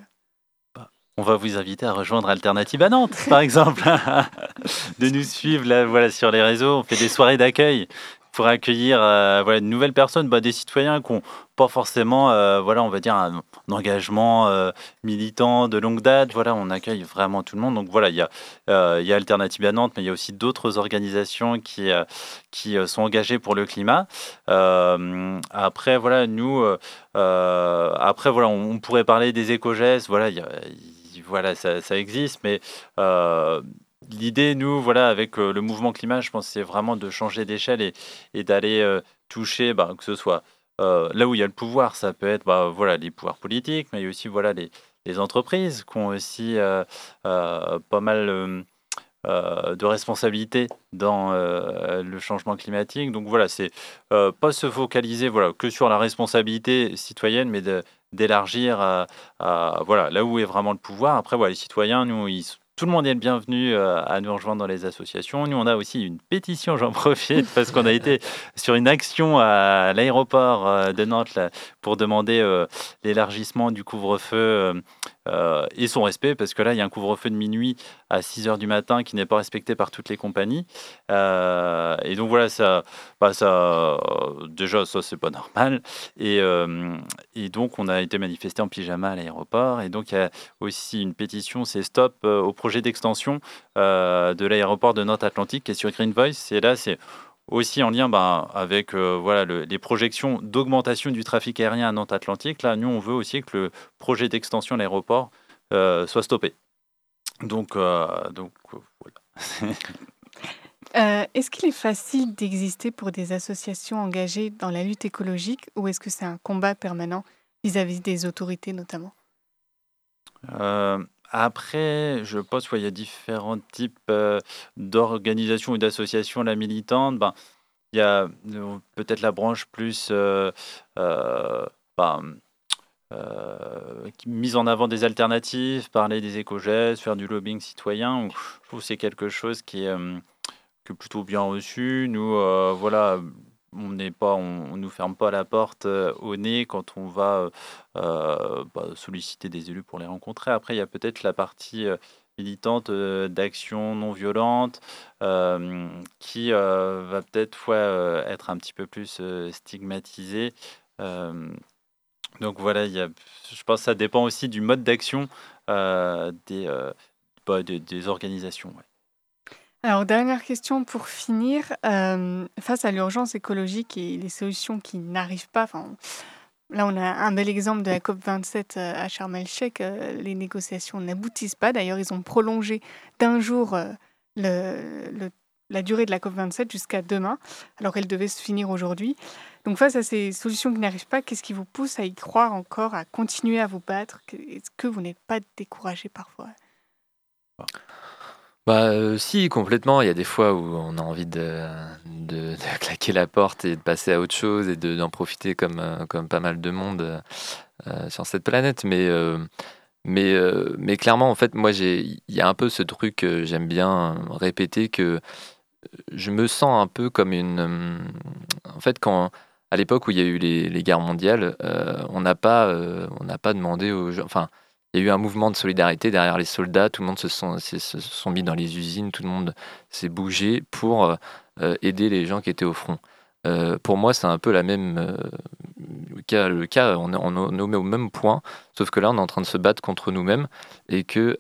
C: On va vous inviter à rejoindre Alternative à Nantes, par exemple, de nous suivre là, voilà, sur les réseaux. On fait des soirées d'accueil pour accueillir euh, voilà, de nouvelles personnes, bah, des citoyens qui n'ont pas forcément, euh, voilà, on va dire, un, engagement euh, militant de longue date. Voilà, on accueille vraiment tout le monde. Donc voilà, il y y a Alternative à Nantes, mais il y a aussi d'autres organisations qui, qui sont engagées pour le climat. après, voilà, nous, après, voilà, on, pourrait parler des éco-gestes. Voilà, y a, voilà, ça, ça, existe, mais L'idée, nous, voilà, avec euh, le mouvement climat, je pense, c'est vraiment de changer d'échelle et, d'aller euh, toucher, bah, que ce soit euh, là où il y a le pouvoir, ça peut être bah, voilà, les pouvoirs politiques, mais il y a aussi voilà, les, entreprises qui ont aussi pas mal de responsabilités dans le changement climatique. Donc voilà, c'est pas se focaliser voilà, que sur la responsabilité citoyenne, mais d'élargir à, voilà, là où est vraiment le pouvoir. Après, voilà, les citoyens, nous, tout le monde est le bienvenu euh, à nous rejoindre dans les associations. Nous, on a aussi une pétition, j'en profite, parce qu'on a été sur une action à l'aéroport euh, de Nantes pour demander euh, l'élargissement du couvre-feu et son respect, parce que là, il y a un couvre-feu de minuit à 6 heures du matin qui n'est pas respecté par toutes les compagnies. et donc voilà, ça, bah, ça déjà, ça, c'est pas normal. Et, et donc, on a été manifesté en pyjama à l'aéroport. Et donc, il y a aussi une pétition, c'est stop au projet d'extension euh, de l'aéroport de Nantes-Atlantique qui est sur Green Voice. Et là, c'est aussi en lien ben, avec euh, voilà, les projections d'augmentation du trafic aérien à Nantes-Atlantique. Là, nous, on veut aussi que le projet d'extension de l'aéroport euh, soit stoppé. Donc, donc voilà.
F: est-ce qu'il est facile d'exister pour des associations engagées dans la lutte écologique ou est-ce que c'est un combat permanent vis-à-vis des autorités notamment?
C: Après, je pense qu'il y a différents types euh, d'organisations ou d'associations la militante. Ben, il y a euh, peut-être la branche plus euh, ben, mise en avant des alternatives, parler des éco-gestes, faire du lobbying citoyen. Je trouve que c'est quelque chose qui est, qui est, plutôt bien reçu. Nous, voilà, on n'est nous ferme pas la porte euh, au nez quand on va euh, euh, bah, solliciter des élus pour les rencontrer. Après, il y a peut-être la partie militante d'action non violente qui va peut-être être un petit peu plus stigmatisée. donc voilà, il y a, je pense que ça dépend aussi du mode d'action bah, des, des, organisations.
F: Alors, dernière question pour finir. Euh, face à l'urgence écologique et les solutions qui n'arrivent pas, enfin, là, on a un bel exemple de la COP27 euh, à Sharm el-Sheikh. Euh, les négociations n'aboutissent pas. D'ailleurs, ils ont prolongé d'un jour la durée de la COP27 jusqu'à demain, alors qu'elle devait se finir aujourd'hui. Donc face à ces solutions qui n'arrivent pas, qu'est-ce qui vous pousse à y croire encore, à continuer à vous battre? Est-ce que vous n'êtes pas découragé parfois?
G: Bah, euh, si, complètement. Il y a des fois où on a envie de, de- claquer la porte et de passer à autre chose et de- d'en profiter comme, euh, comme pas mal de monde euh, sur cette planète. Mais, mais, mais clairement, en fait, moi, il y a un peu ce truc que j'aime bien répéter que je me sens un peu comme une. En fait, quand. À l'époque où il y a eu les, les guerres mondiales, on n'a pas, on pas demandé aux gens. Enfin, il y a eu un mouvement de solidarité derrière les soldats. Tout le monde se sont, mis dans les usines. Tout le monde s'est bougé pour euh, aider les gens qui étaient au front. Euh, pour moi, c'est un peu la même euh, cas. Le cas, on est, on est au même point, sauf que là, on est en train de se battre contre nous-mêmes et que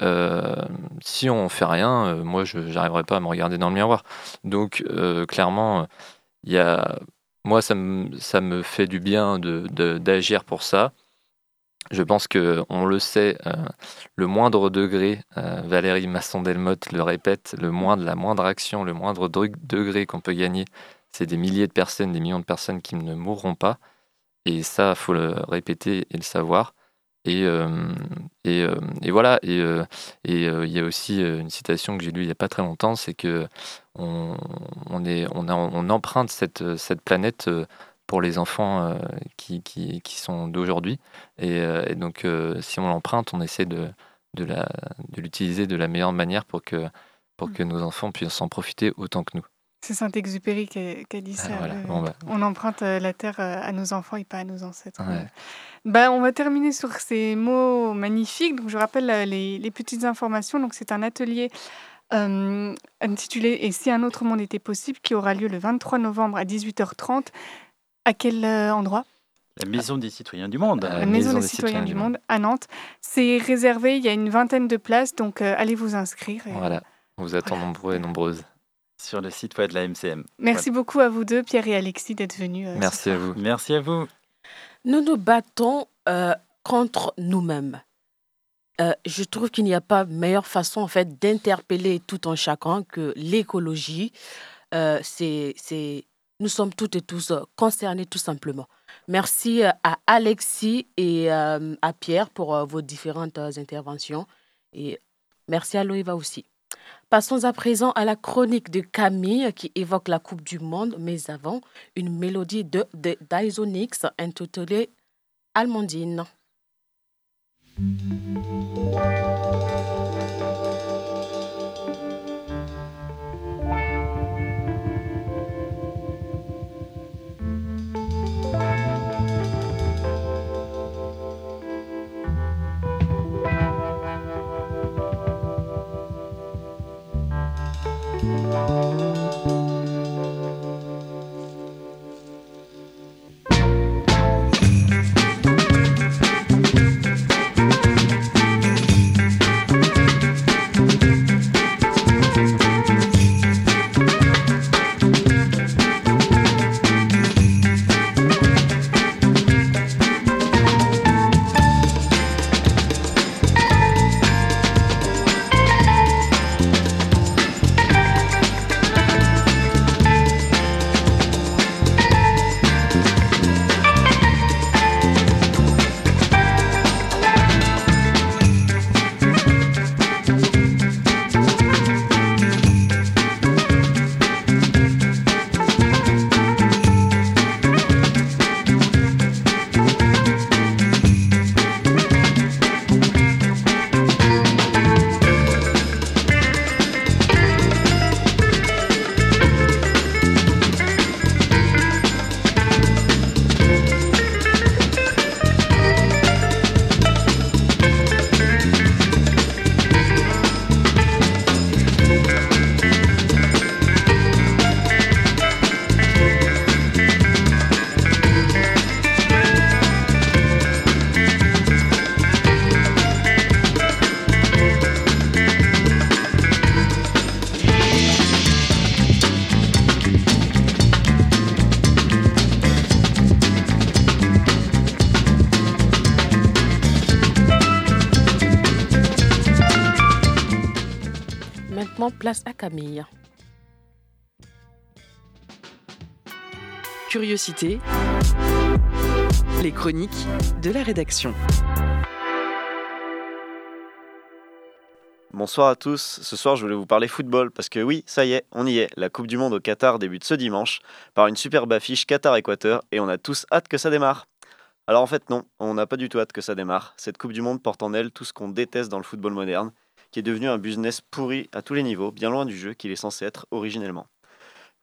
G: si on fait rien, moi, je n'arriverai pas à me regarder dans le miroir. Donc, clairement, y a, moi, ça me, fait du bien d'agir pour ça. Je pense que on le sait, euh, le moindre degré, euh, Valérie Masson-Delmotte le répète, le moindre, la moindre action, le moindre degré qu'on peut gagner, c'est des milliers de personnes, des millions de personnes qui ne mourront pas. Et ça, faut le répéter et le savoir. Et, euh, voilà. Et il y a aussi une citation que j'ai lue il n'y a pas très longtemps, c'est que on, emprunte cette, planète pour les enfants euh, qui, qui, qui sont d'aujourd'hui. Et, euh, et donc, euh, si on l'emprunte, on essaie de, de, la, de l'utiliser de la meilleure manière pour que, pour que nos enfants puissent en profiter autant que nous.
F: C'est Saint-Exupéry qui a, dit
G: Ah,
F: ça.
G: voilà.
F: euh,
G: Bon, bah.
F: On emprunte la terre à nos enfants et pas à nos ancêtres.
G: Ouais.
F: Bah, on va terminer sur ces mots magnifiques. Donc, je rappelle les, les petites informations. Donc, c'est un atelier euh, intitulé Et si un autre monde était possible qui aura lieu le 23 novembre à 18h30. À quel euh, endroit?
C: La Maison des citoyens du monde.
F: La Maison des citoyens du monde à Nantes. C'est réservé, il y a une vingtaine de places, donc euh, allez vous inscrire. et-
G: Voilà. On vous attend nombreux et nombreuses.
C: Sur le site web de la MCM.
F: Merci beaucoup à vous deux, Pierre et Alexis, d'être venus. euh,
G: Merci à vous.
C: Merci à vous.
B: Nous nous battons euh, contre nous-mêmes. Euh, je trouve qu'il n'y a pas meilleure façon en fait d'interpeller tout un chacun que l'écologie. Euh, c'est, c'est, nous sommes toutes et tous euh, concernés tout simplement. Merci euh, à Alexis et euh, à Pierre pour vos différentes interventions et merci à Loïva aussi. Passons à présent à la chronique de Camille qui évoque la Coupe du Monde, mais avant, une mélodie de, de Dysonix intitulée Almondine. Place à Camille.
A: curiosité, les chroniques de la rédaction.
I: Bonsoir à tous, ce soir je voulais vous parler football parce que oui, ça y est, on y est, la Coupe du Monde au Qatar débute ce dimanche par une superbe affiche Qatar-Équateur et on a tous hâte que ça démarre. Alors en fait non, on n'a pas du tout hâte que ça démarre. Cette Coupe du Monde porte en elle tout ce qu'on déteste dans le football moderne, qui est devenu un business pourri à tous les niveaux, bien loin du jeu qu'il est censé être originellement.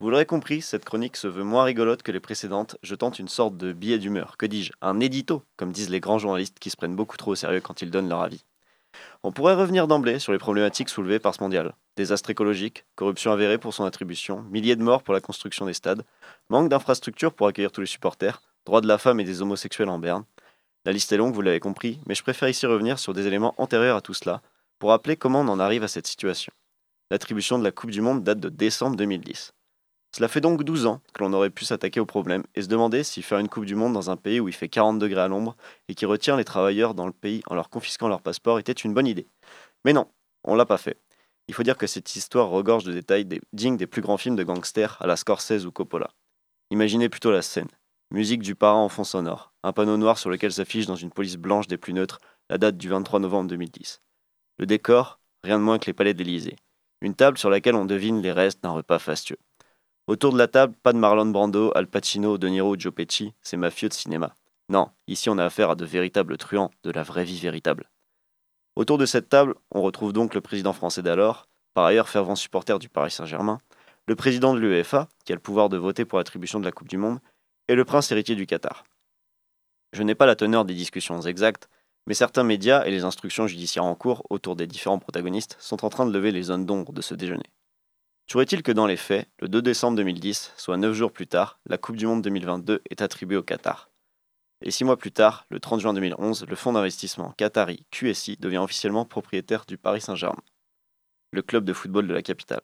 I: Vous l'aurez compris, cette chronique se veut moins rigolote que les précédentes, je tente une sorte de billet d'humeur, que dis-je, un édito, comme disent les grands journalistes qui se prennent beaucoup trop au sérieux quand ils donnent leur avis. On pourrait revenir d'emblée sur les problématiques soulevées par ce mondial. Désastre écologique, corruption avérée pour son attribution, milliers de morts pour la construction des stades, manque d'infrastructures pour accueillir tous les supporters, droits de la femme et des homosexuels en berne. La liste est longue, vous l'avez compris, mais je préfère ici revenir sur des éléments antérieurs à tout cela, pour rappeler comment on en arrive à cette situation. L'attribution de la Coupe du Monde date de décembre 2010. Cela fait donc 12 ans que l'on aurait pu s'attaquer au problème et se demander si faire une Coupe du Monde dans un pays où il fait 40 degrés à l'ombre et qui retient les travailleurs dans le pays en leur confisquant leur passeport était une bonne idée. Mais non, on l'a pas fait. Il faut dire que cette histoire regorge de détails dignes des plus grands films de gangsters à la Scorsese ou Coppola. Imaginez plutôt la scène. Musique du parent en fond sonore, un panneau noir sur lequel s'affiche dans une police blanche des plus neutres la date du 23 novembre 2010. Le décor, rien de moins que les palais d'Élysée. Une table sur laquelle on devine les restes d'un repas fastueux. Autour de la table, pas de Marlon Brando, Al Pacino, De Niro Joe Pesci, c'est mafieux de cinéma. Non, ici on a affaire à de véritables truands, de la vraie vie véritable. Autour de cette table, on retrouve donc le président français d'alors, par ailleurs fervent supporter du Paris Saint-Germain, le président de l'UEFA, qui a le pouvoir de voter pour l'attribution de la Coupe du Monde, et le prince héritier du Qatar. Je n'ai pas la teneur des discussions exactes, mais certains médias et les instructions judiciaires en cours autour des différents protagonistes sont en train de lever les zones d'ombre de ce déjeuner. Toujours est-il que dans les faits, le 2 décembre 2010, soit 9 jours plus tard, la Coupe du Monde 2022 est attribuée au Qatar. Et 6 mois plus tard, le 30 juin 2011, le fonds d'investissement Qatari QSI devient officiellement propriétaire du Paris Saint-Germain, le club de football de la capitale.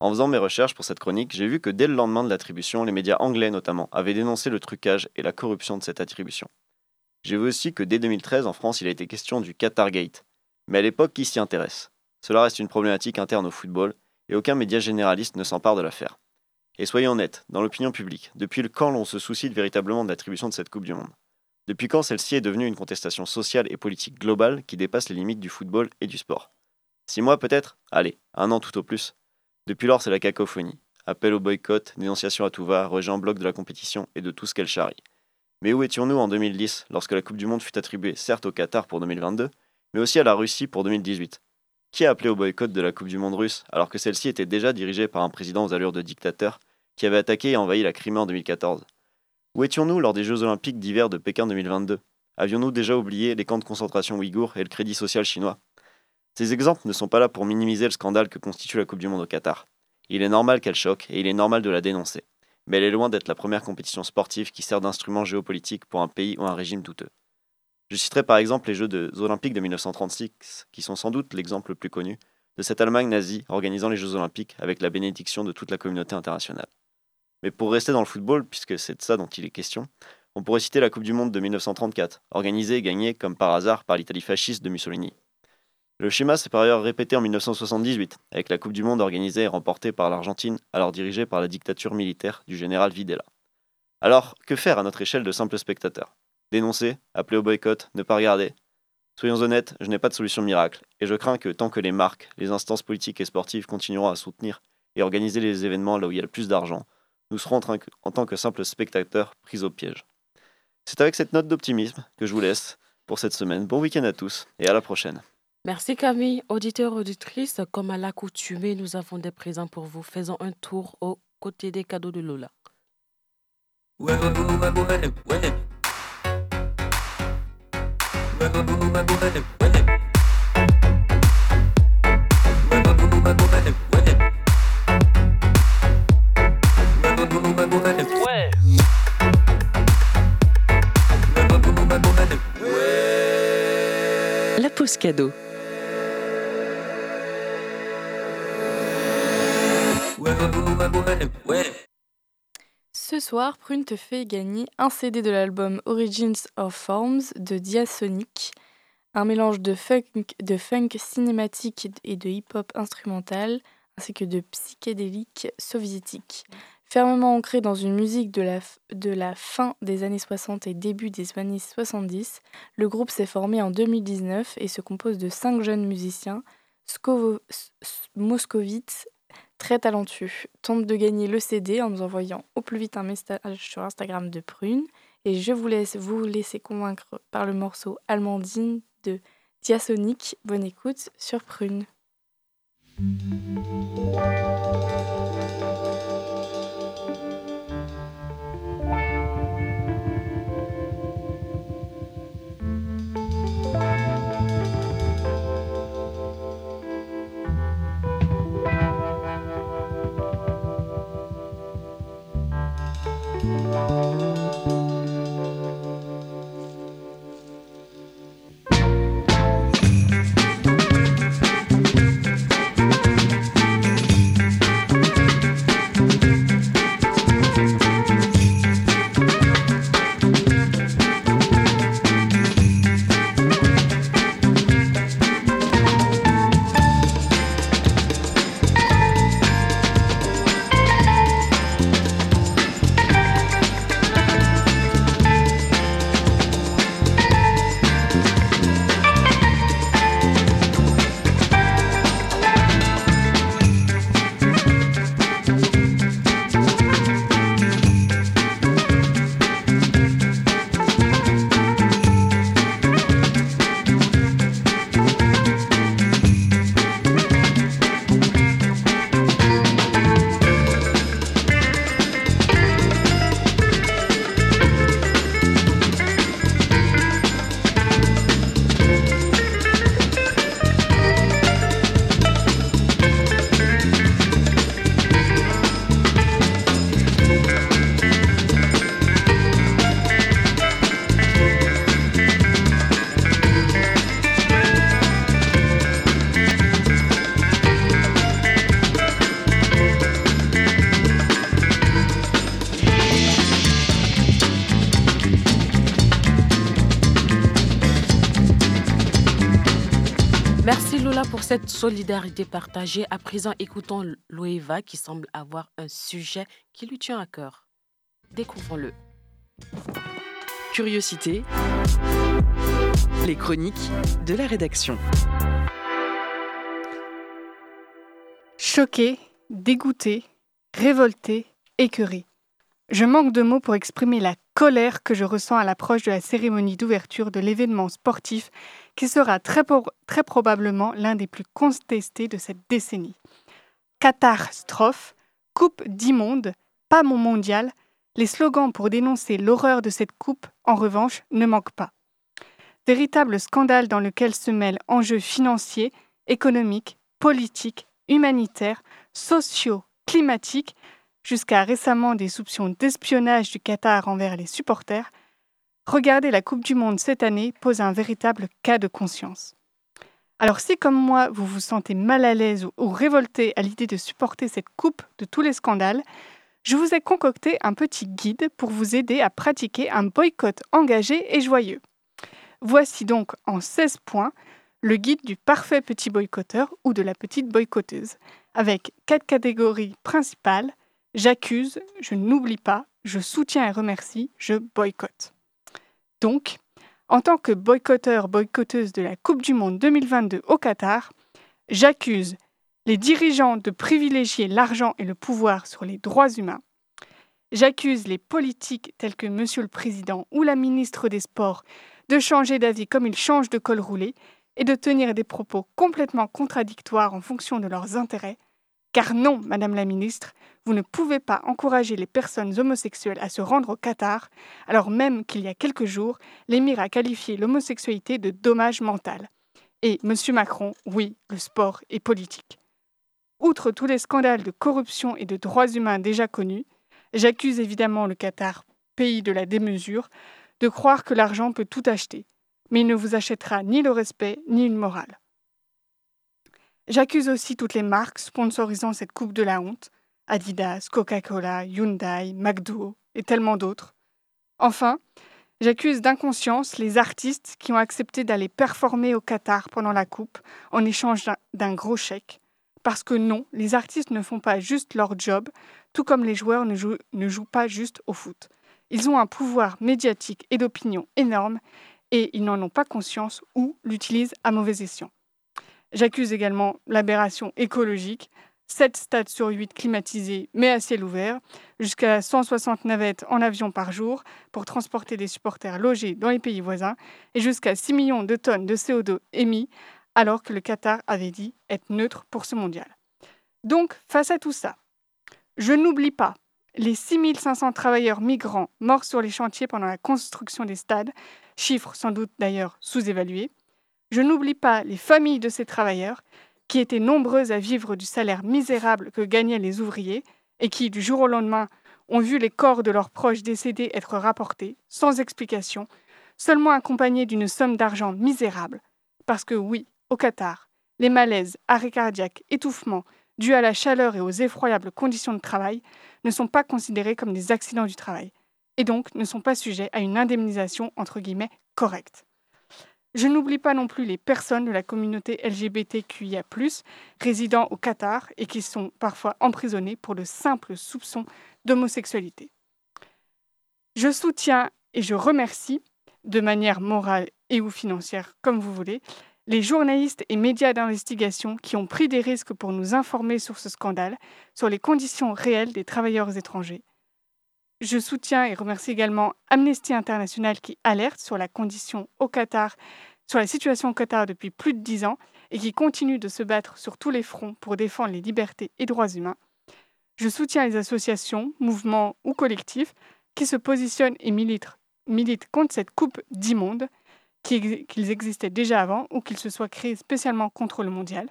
I: En faisant mes recherches pour cette chronique, j'ai vu que dès le lendemain de l'attribution, les médias anglais notamment avaient dénoncé le trucage et la corruption de cette attribution. J'ai vu aussi que dès 2013, en France, il a été question du Qatargate. Mais à l'époque, qui s'y intéresse? Cela reste une problématique interne au football et aucun média généraliste ne s'empare de l'affaire. Et soyons honnêtes, dans l'opinion publique, depuis quand l'on se soucie véritablement de l'attribution de cette Coupe du Monde? Depuis quand celle-ci est devenue une contestation sociale et politique globale qui dépasse les limites du football et du sport? Six mois peut-être? Allez, un an tout au plus. Depuis lors, c'est la cacophonie. Appel au boycott, dénonciation à tout va, rejet en bloc de la compétition et de tout ce qu'elle charrie. Mais où étions-nous en 2010, lorsque la Coupe du Monde fut attribuée certes au Qatar pour 2022, mais aussi à la Russie pour 2018 qui a appelé au boycott de la Coupe du Monde russe alors que celle-ci était déjà dirigée par un président aux allures de dictateur qui avait attaqué et envahi la Crimée en 2014 Où étions-nous lors des Jeux olympiques d'hiver de Pékin 2022 Avions-nous déjà oublié les camps de concentration ouïghours et le crédit social chinois? Ces exemples ne sont pas là pour minimiser le scandale que constitue la Coupe du Monde au Qatar. Il est normal qu'elle choque et il est normal de la dénoncer. Mais elle est loin d'être la première compétition sportive qui sert d'instrument géopolitique pour un pays ou un régime douteux. Je citerai par exemple les Jeux Olympiques de 1936, qui sont sans doute l'exemple le plus connu de cette Allemagne nazie organisant les Jeux Olympiques avec la bénédiction de toute la communauté internationale. Mais pour rester dans le football, puisque c'est de ça dont il est question, on pourrait citer la Coupe du Monde de 1934, organisée et gagnée comme par hasard par l'Italie fasciste de Mussolini. Le schéma s'est par ailleurs répété en 1978, avec la Coupe du Monde organisée et remportée par l'Argentine, alors dirigée par la dictature militaire du général Videla. Alors, que faire à notre échelle de simples spectateurs? Dénoncer, appeler au boycott, ne pas regarder? Soyons honnêtes, je n'ai pas de solution miracle, et je crains que tant que les marques, les instances politiques et sportives continueront à soutenir et organiser les événements là où il y a le plus d'argent, nous serons en, en tant que simples spectateurs pris au piège. C'est avec cette note d'optimisme que je vous laisse pour cette semaine. Bon week-end à tous et à la prochaine.
B: Merci Camille. Auditeurs, auditrices, comme à l'accoutumée, nous avons des présents pour vous. Faisons un tour aux côtés des cadeaux de Lola. Ouais, ouais, ouais,
A: la pause cadeau.
J: Ce soir, Prune te fait gagner un CD de l'album Origins of Forms de Diasonic, un mélange de funk, de funk cinématique et de hip-hop instrumental, ainsi que de psychédélique soviétique. Fermement ancré dans une musique de la, fin des années 60 et début des années 70, le groupe s'est formé en 2019 et se compose de cinq jeunes musiciens, moscovites, très talentueux, tentent de gagner le CD en nous envoyant au plus vite un message sur Instagram de Prune. Et je vous laisse vous laisser convaincre par le morceau Allemandine de Diasonic. Bonne écoute sur Prune.
B: Solidarité partagée. À présent, écoutons Loeva qui semble avoir un sujet qui lui tient à cœur. Découvrons-le.
A: Curiosité. Les chroniques de la rédaction.
F: Choqué, dégoûté, révolté, écœuré. Je manque de mots pour exprimer la colère que je ressens à l'approche de la cérémonie d'ouverture de l'événement sportif qui sera très, probablement l'un des plus contestés de cette décennie. Catastrophe, Coupe d'immonde, pas mon mondial, les slogans pour dénoncer l'horreur de cette coupe, en revanche, ne manquent pas. Véritable scandale dans lequel se mêlent enjeux financiers, économiques, politiques, humanitaires, sociaux, climatiques, jusqu'à récemment des soupçons d'espionnage du Qatar envers les supporters, regarder la Coupe du Monde cette année pose un véritable cas de conscience. Alors si comme moi vous vous sentez mal à l'aise ou, révolté à l'idée de supporter cette coupe de tous les scandales, je vous ai concocté un petit guide pour vous aider à pratiquer un boycott engagé et joyeux. Voici donc en 16 points le guide du parfait petit boycotteur ou de la petite boycotteuse, avec quatre catégories principales j'accuse, je n'oublie pas, je soutiens et remercie, je boycotte. Donc, en tant que boycotteur boycotteuse de la Coupe du Monde 2022 au Qatar, j'accuse les dirigeants de privilégier l'argent et le pouvoir sur les droits humains. J'accuse les politiques tels que Monsieur le Président ou la ministre des Sports de changer d'avis comme ils changent de col roulé et de tenir des propos complètement contradictoires en fonction de leurs intérêts. Car non, Madame la ministre, vous ne pouvez pas encourager les personnes homosexuelles à se rendre au Qatar, alors même qu'il y a quelques jours, l'émir a qualifié l'homosexualité de dommage mental. Et Monsieur Macron, oui, le sport est politique. Outre tous les scandales de corruption et de droits humains déjà connus, j'accuse évidemment le Qatar, pays de la démesure, de croire que l'argent peut tout acheter, mais il ne vous achètera ni le respect ni une morale. J'accuse aussi toutes les marques sponsorisant cette coupe de la honte, Adidas, Coca-Cola, Hyundai, McDo et tellement d'autres. Enfin, j'accuse d'inconscience les artistes qui ont accepté d'aller performer au Qatar pendant la coupe en échange d'un- gros chèque, Parce que non, les artistes ne font pas juste leur job, tout comme les joueurs ne jouent, ne jouent pas juste au foot. Ils ont un pouvoir médiatique et d'opinion énorme et ils n'en ont pas conscience ou l'utilisent à mauvais escient. J'accuse également l'aberration écologique. 7 stades sur 8 climatisés mais à ciel ouvert, jusqu'à 160 navettes en avion par jour pour transporter des supporters logés dans les pays voisins et jusqu'à 6 millions de tonnes de CO2 émis alors que le Qatar avait dit être neutre pour ce mondial. Donc, face à tout ça, je n'oublie pas les 6500 travailleurs migrants morts sur les chantiers pendant la construction des stades, chiffre sans doute d'ailleurs sous-évalué. Je n'oublie pas les familles de ces travailleurs qui étaient nombreuses à vivre du salaire misérable que gagnaient les ouvriers et qui, du jour au lendemain, ont vu les corps de leurs proches décédés être rapportés, sans explication, seulement accompagnés d'une somme d'argent misérable. Parce que oui, au Qatar, les malaises, arrêts cardiaques, étouffements, dus à la chaleur et aux effroyables conditions de travail, ne sont pas considérés comme des accidents du travail, et donc ne sont pas sujets à une indemnisation correcte. Je n'oublie pas non plus les personnes de la communauté LGBTQIA, résidant au Qatar et qui sont parfois emprisonnées pour le simple soupçon d'homosexualité. Je soutiens et je remercie, de manière morale et ou financière, comme vous voulez, les journalistes et médias d'investigation qui ont pris des risques pour nous informer sur ce scandale, sur les conditions réelles des travailleurs étrangers. Je soutiens et remercie également Amnesty International qui alerte sur la situation au Qatar depuis plus de dix ans et qui continue de se battre sur tous les fronts pour défendre les libertés et droits humains. Je soutiens les associations, mouvements ou collectifs qui se positionnent et militent, militent contre cette coupe d'immonde qu'ils existaient déjà avant ou qu'ils se soient créés spécialement contre le mondial.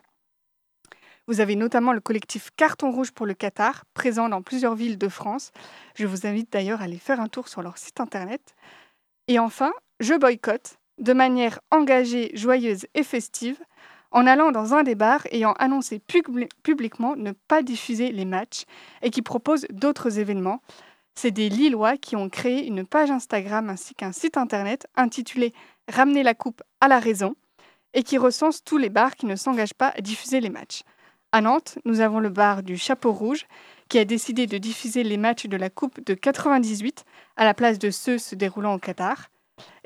F: Vous avez notamment le collectif Carton Rouge pour le Qatar, présent dans plusieurs villes de France. Je vous invite d'ailleurs à aller faire un tour sur leur site internet. Et enfin, je boycotte, de manière engagée, joyeuse et festive, en allant dans un des bars ayant annoncé publiquement ne pas diffuser les matchs et qui propose d'autres événements. C'est des Lillois qui ont créé une page Instagram ainsi qu'un site internet intitulé Ramener la coupe à la raison et qui recense tous les bars qui ne s'engagent pas à diffuser les matchs. À Nantes, nous avons le bar du Chapeau Rouge qui a décidé de diffuser les matchs de la Coupe de 98 à la place de ceux se déroulant au Qatar.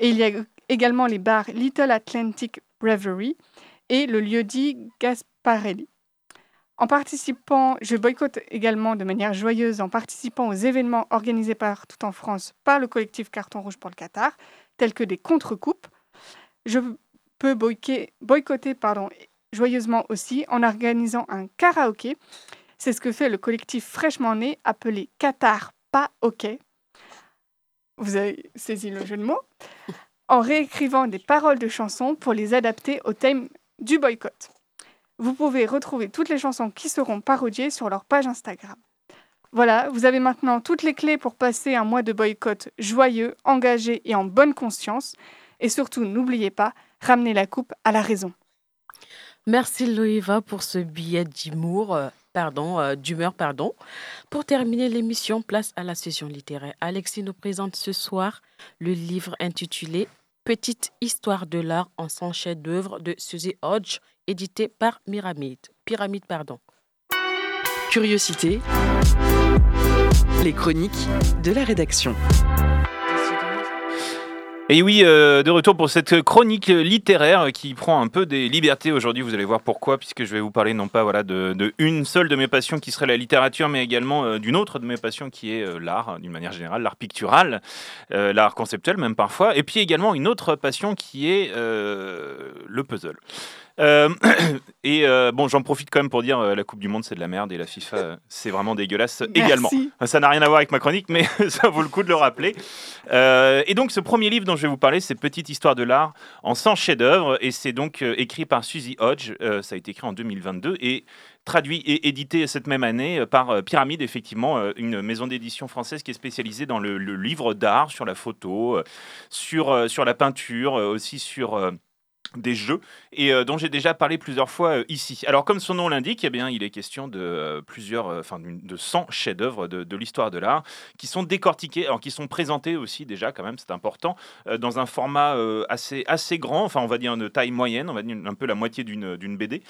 F: Et il y a également les bars Little Atlantic Brewery et le lieu-dit Gasparelli. En participant, je boycotte également de manière joyeuse en participant aux événements organisés partout en France par le collectif Carton Rouge pour le Qatar, tels que des contre-coupes. Je peux boycotter pardon, joyeusement aussi en organisant un karaoké. C'est ce que fait le collectif fraîchement né appelé Qatar Pas OK. Vous avez saisi le jeu de mots En réécrivant des paroles de chansons pour les adapter au thème du boycott. Vous pouvez retrouver toutes les chansons qui seront parodiées sur leur page Instagram. Voilà, vous avez maintenant toutes les clés pour passer un mois de boycott joyeux, engagé et en bonne conscience. Et surtout, n'oubliez pas, ramenez la coupe à la raison.
B: Merci Loïva pour ce billet d'humour, euh, pardon, euh, d'humeur, pardon. Pour terminer l'émission, place à la session littéraire. Alexis nous présente ce soir le livre intitulé Petite histoire de l'art en 100 chefs-d'œuvre de Suzy Hodge, édité par Pyramide. Pyramide, pardon.
A: Curiosité. Les chroniques de la rédaction.
K: Et oui, euh, de retour pour cette chronique littéraire qui prend un peu des libertés aujourd'hui. Vous allez voir pourquoi, puisque je vais vous parler non pas voilà de, une seule de mes passions qui serait la littérature, mais également euh, d'une autre de mes passions qui est euh, l'art, d'une manière générale, l'art pictural, l'art conceptuel même parfois, et puis également une autre passion qui est le puzzle. Euh, et euh, bon, j'en profite quand même pour dire euh, la Coupe du Monde c'est de la merde et la FIFA c'est vraiment dégueulasse également. Ça n'a rien à voir avec ma chronique, mais ça vaut le coup de le rappeler. et donc ce premier livre dont je vais vous parler, c'est Petite histoire de l'art en 100 chefs-d'œuvre et c'est donc écrit par Suzy Hodge. ça a été écrit en 2022 et traduit et édité cette même année par Pyramide, effectivement, une maison d'édition française qui est spécialisée dans le, le livre d'art, sur la photo, sur, sur la peinture, aussi sur des jeux et euh, dont j'ai déjà parlé plusieurs fois euh, ici. Alors comme son nom l'indique, eh bien il est question de euh, plusieurs, enfin de 100 chefs-d'œuvre de, de l'histoire de l'art qui sont décortiqués, alors qui sont présentés aussi déjà quand même, c'est important, dans un format assez assez grand, enfin on va dire de taille moyenne, on va dire un peu la moitié d'une d'une BD,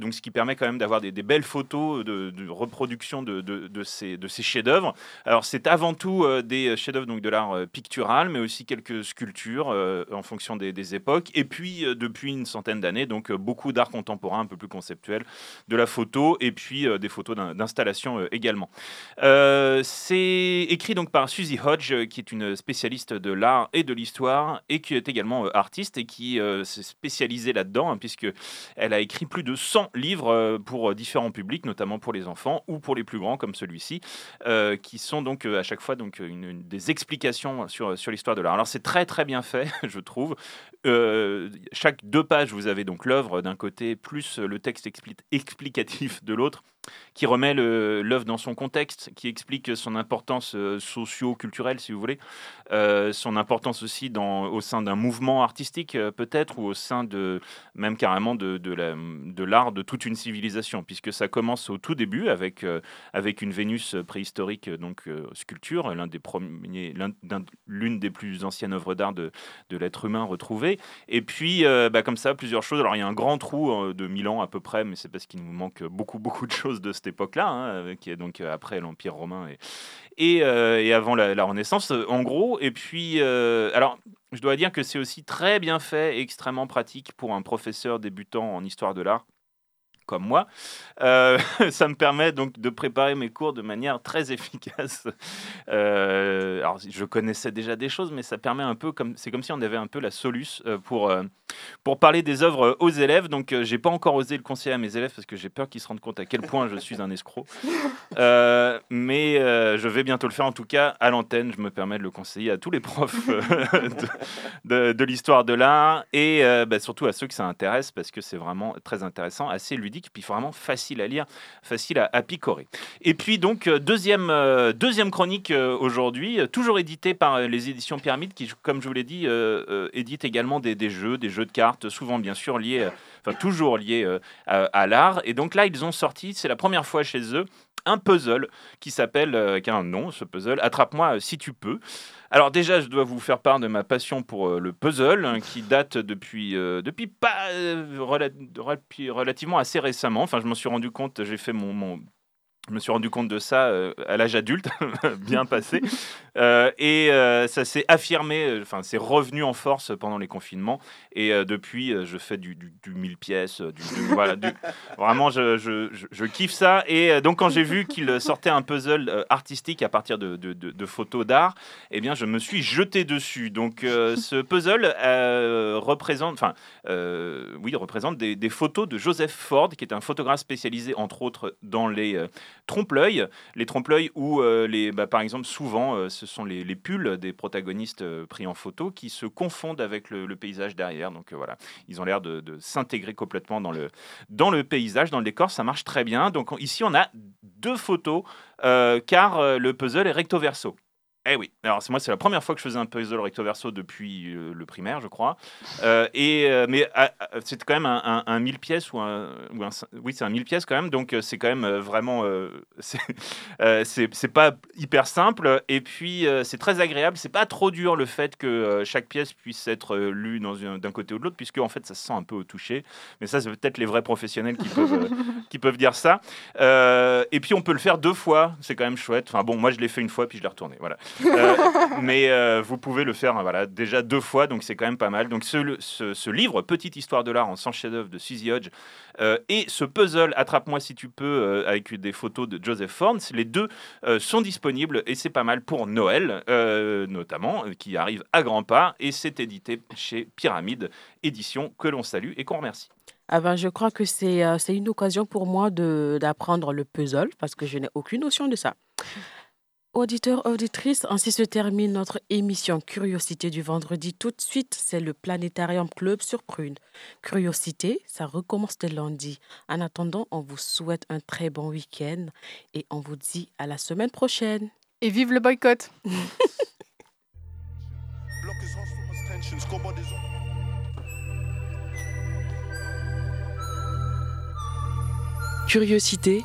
K: donc ce qui permet quand même d'avoir des, belles photos de, de reproduction de, de- de ces de ces chefs-d'œuvre. Alors c'est avant tout des chefs-d'œuvre donc de l'art pictural, mais aussi quelques sculptures en fonction des, époques. Et puis euh, depuis une centaine d'années, donc euh, beaucoup d'art contemporain un peu plus conceptuel, de la photo et puis euh, des photos d'in- d'installation euh, également. C'est écrit donc par Suzy Hodge, qui est une spécialiste de l'art et de l'histoire et qui est également artiste et qui s'est spécialisée là-dedans, hein, puisque elle a écrit plus de 100 livres pour différents publics, notamment pour les enfants ou pour les plus grands comme celui-ci, qui sont donc à chaque fois donc une- des explications sur, sur l'histoire de l'art. Alors c'est très très bien fait, je trouve. Euh, chaque deux pages, vous avez donc l'œuvre d'un côté plus le texte expli- explicatif de l'autre qui remet l'œuvre dans son contexte, qui explique son importance euh, socio-culturelle, si vous voulez, euh, son importance aussi au sein d'un mouvement artistique, euh, peut-être, ou au sein de, même carrément de, de la- de l'art de toute une civilisation, puisque ça commence au tout début avec, une Vénus préhistorique, donc sculpture, l'une des plus anciennes œuvres d'art de, l'être humain retrouvé. Et puis, bah, comme ça, plusieurs choses. Alors, il y a un grand trou de 1000 ans à peu près, mais c'est parce qu'il nous manque beaucoup, beaucoup de choses de cette époque-là, hein, euh, qui est donc euh, après l'Empire romain et, et, euh, avant la, Renaissance, en gros. Et puis, alors, je dois dire que c'est aussi très bien fait et extrêmement pratique pour un professeur débutant en histoire de l'art comme moi, Euh, ça me permet donc de préparer mes cours de manière très efficace. Euh, alors, je connaissais déjà des choses, mais ça permet un peu comme c'est comme si on avait un peu la soluce euh, pour pour parler des œuvres aux élèves. Donc, j'ai pas encore osé le conseiller à mes élèves parce que j'ai peur qu'ils se rendent compte à quel point je suis un escroc. Mais je vais bientôt le faire. En tout cas, à l'antenne, je me permets de le conseiller à tous les profs de, l'histoire de l'art et bah, surtout à ceux que ça intéresse parce que c'est vraiment très intéressant, assez ludique, puis vraiment facile à lire, facile à, à picorer. Et puis donc euh, deuxième euh, deuxième chronique euh, aujourd'hui, toujours édité par les éditions Pyramide, qui, comme je vous l'ai dit, édite également des, jeux, des jeux de cartes, souvent bien sûr liés, enfin toujours liés à, l'art. Et donc là, ils ont sorti, c'est la première fois chez eux, un puzzle qui s'appelle, euh, qui a un nom, ce puzzle, Attrape-moi si tu peux. Alors déjà, je dois vous faire part de ma passion pour euh, le puzzle, hein, qui date depuis, euh, depuis pas euh, rela- rela- relativement assez récemment. Enfin, je m'en suis rendu compte, j'ai fait mon- je me suis rendu compte de ça euh, à l'âge adulte, bien passé, Euh, et euh, ça s'est affirmé, enfin c'est revenu en force pendant les confinements, et depuis je fais du, du, du 1000 pièces, du, voilà, vraiment je, je, je- je kiffe ça, et donc quand j'ai vu qu'il sortait un puzzle artistique à partir de, de- de- de photos d'art, eh bien je me suis jeté dessus. Donc ce puzzle représente, enfin oui, représente des, des photos de Joseph Ford, qui est un photographe spécialisé entre autres dans les trompe-l'œil, les trompe-l'œil où euh, les, bah, par exemple souvent euh, ce sont les, les pulls des protagonistes euh, pris en photo qui se confondent avec le, paysage derrière. Donc voilà, ils ont l'air de, s'intégrer complètement dans le, dans le paysage, dans le décor, ça marche très bien. Donc on- ici on a deux photos car le puzzle est recto verso. Eh oui, alors c'est moi c'est la première fois que je faisais un puzzle recto verso depuis euh, le primaire, je crois. Euh, et euh, mais ah, ah, c'est quand même un, un, un 1000 pièces ou un, oui c'est un 1000 pièces quand même, donc c'est quand même vraiment c'est pas hyper simple et puis c'est très agréable. C'est pas trop dur le fait que chaque pièce puisse être lue d'un côté ou de l'autre, puisque en fait ça se sent un peu au toucher. Mais ça c'est peut-être les vrais professionnels qui peuvent qui peuvent dire ça. Et puis on peut le faire deux fois, c'est quand même chouette. Enfin bon, moi je l'ai fait une fois puis je l'ai retourné, voilà. Euh, mais euh, vous pouvez le faire, hein, voilà, déjà deux fois, donc c'est quand même pas mal. Donc ce, livre, Petite histoire de l'art en 100 chefs-d'œuvre de Suzy Hodge, euh, et ce puzzle, Attrape-moi si tu peux, avec des photos de Joseph Fornes, les deux sont disponibles et c'est pas mal pour Noël, notamment, qui arrive à grands pas, et c'est édité chez Pyramide Édition, que l'on salue et qu'on remercie.
B: Ah ben, je crois que c'est une occasion pour moi d'apprendre le puzzle parce que je n'ai aucune notion de ça auditeurs, auditrices, ainsi se termine notre émission Curiosité du vendredi. Tout de suite, c'est le Planétarium Club sur Prune. Curiosité, ça recommence dès lundi. En attendant, on vous souhaite un très bon week-end et on vous dit à la semaine prochaine.
F: Et vive le boycott
A: Curiosité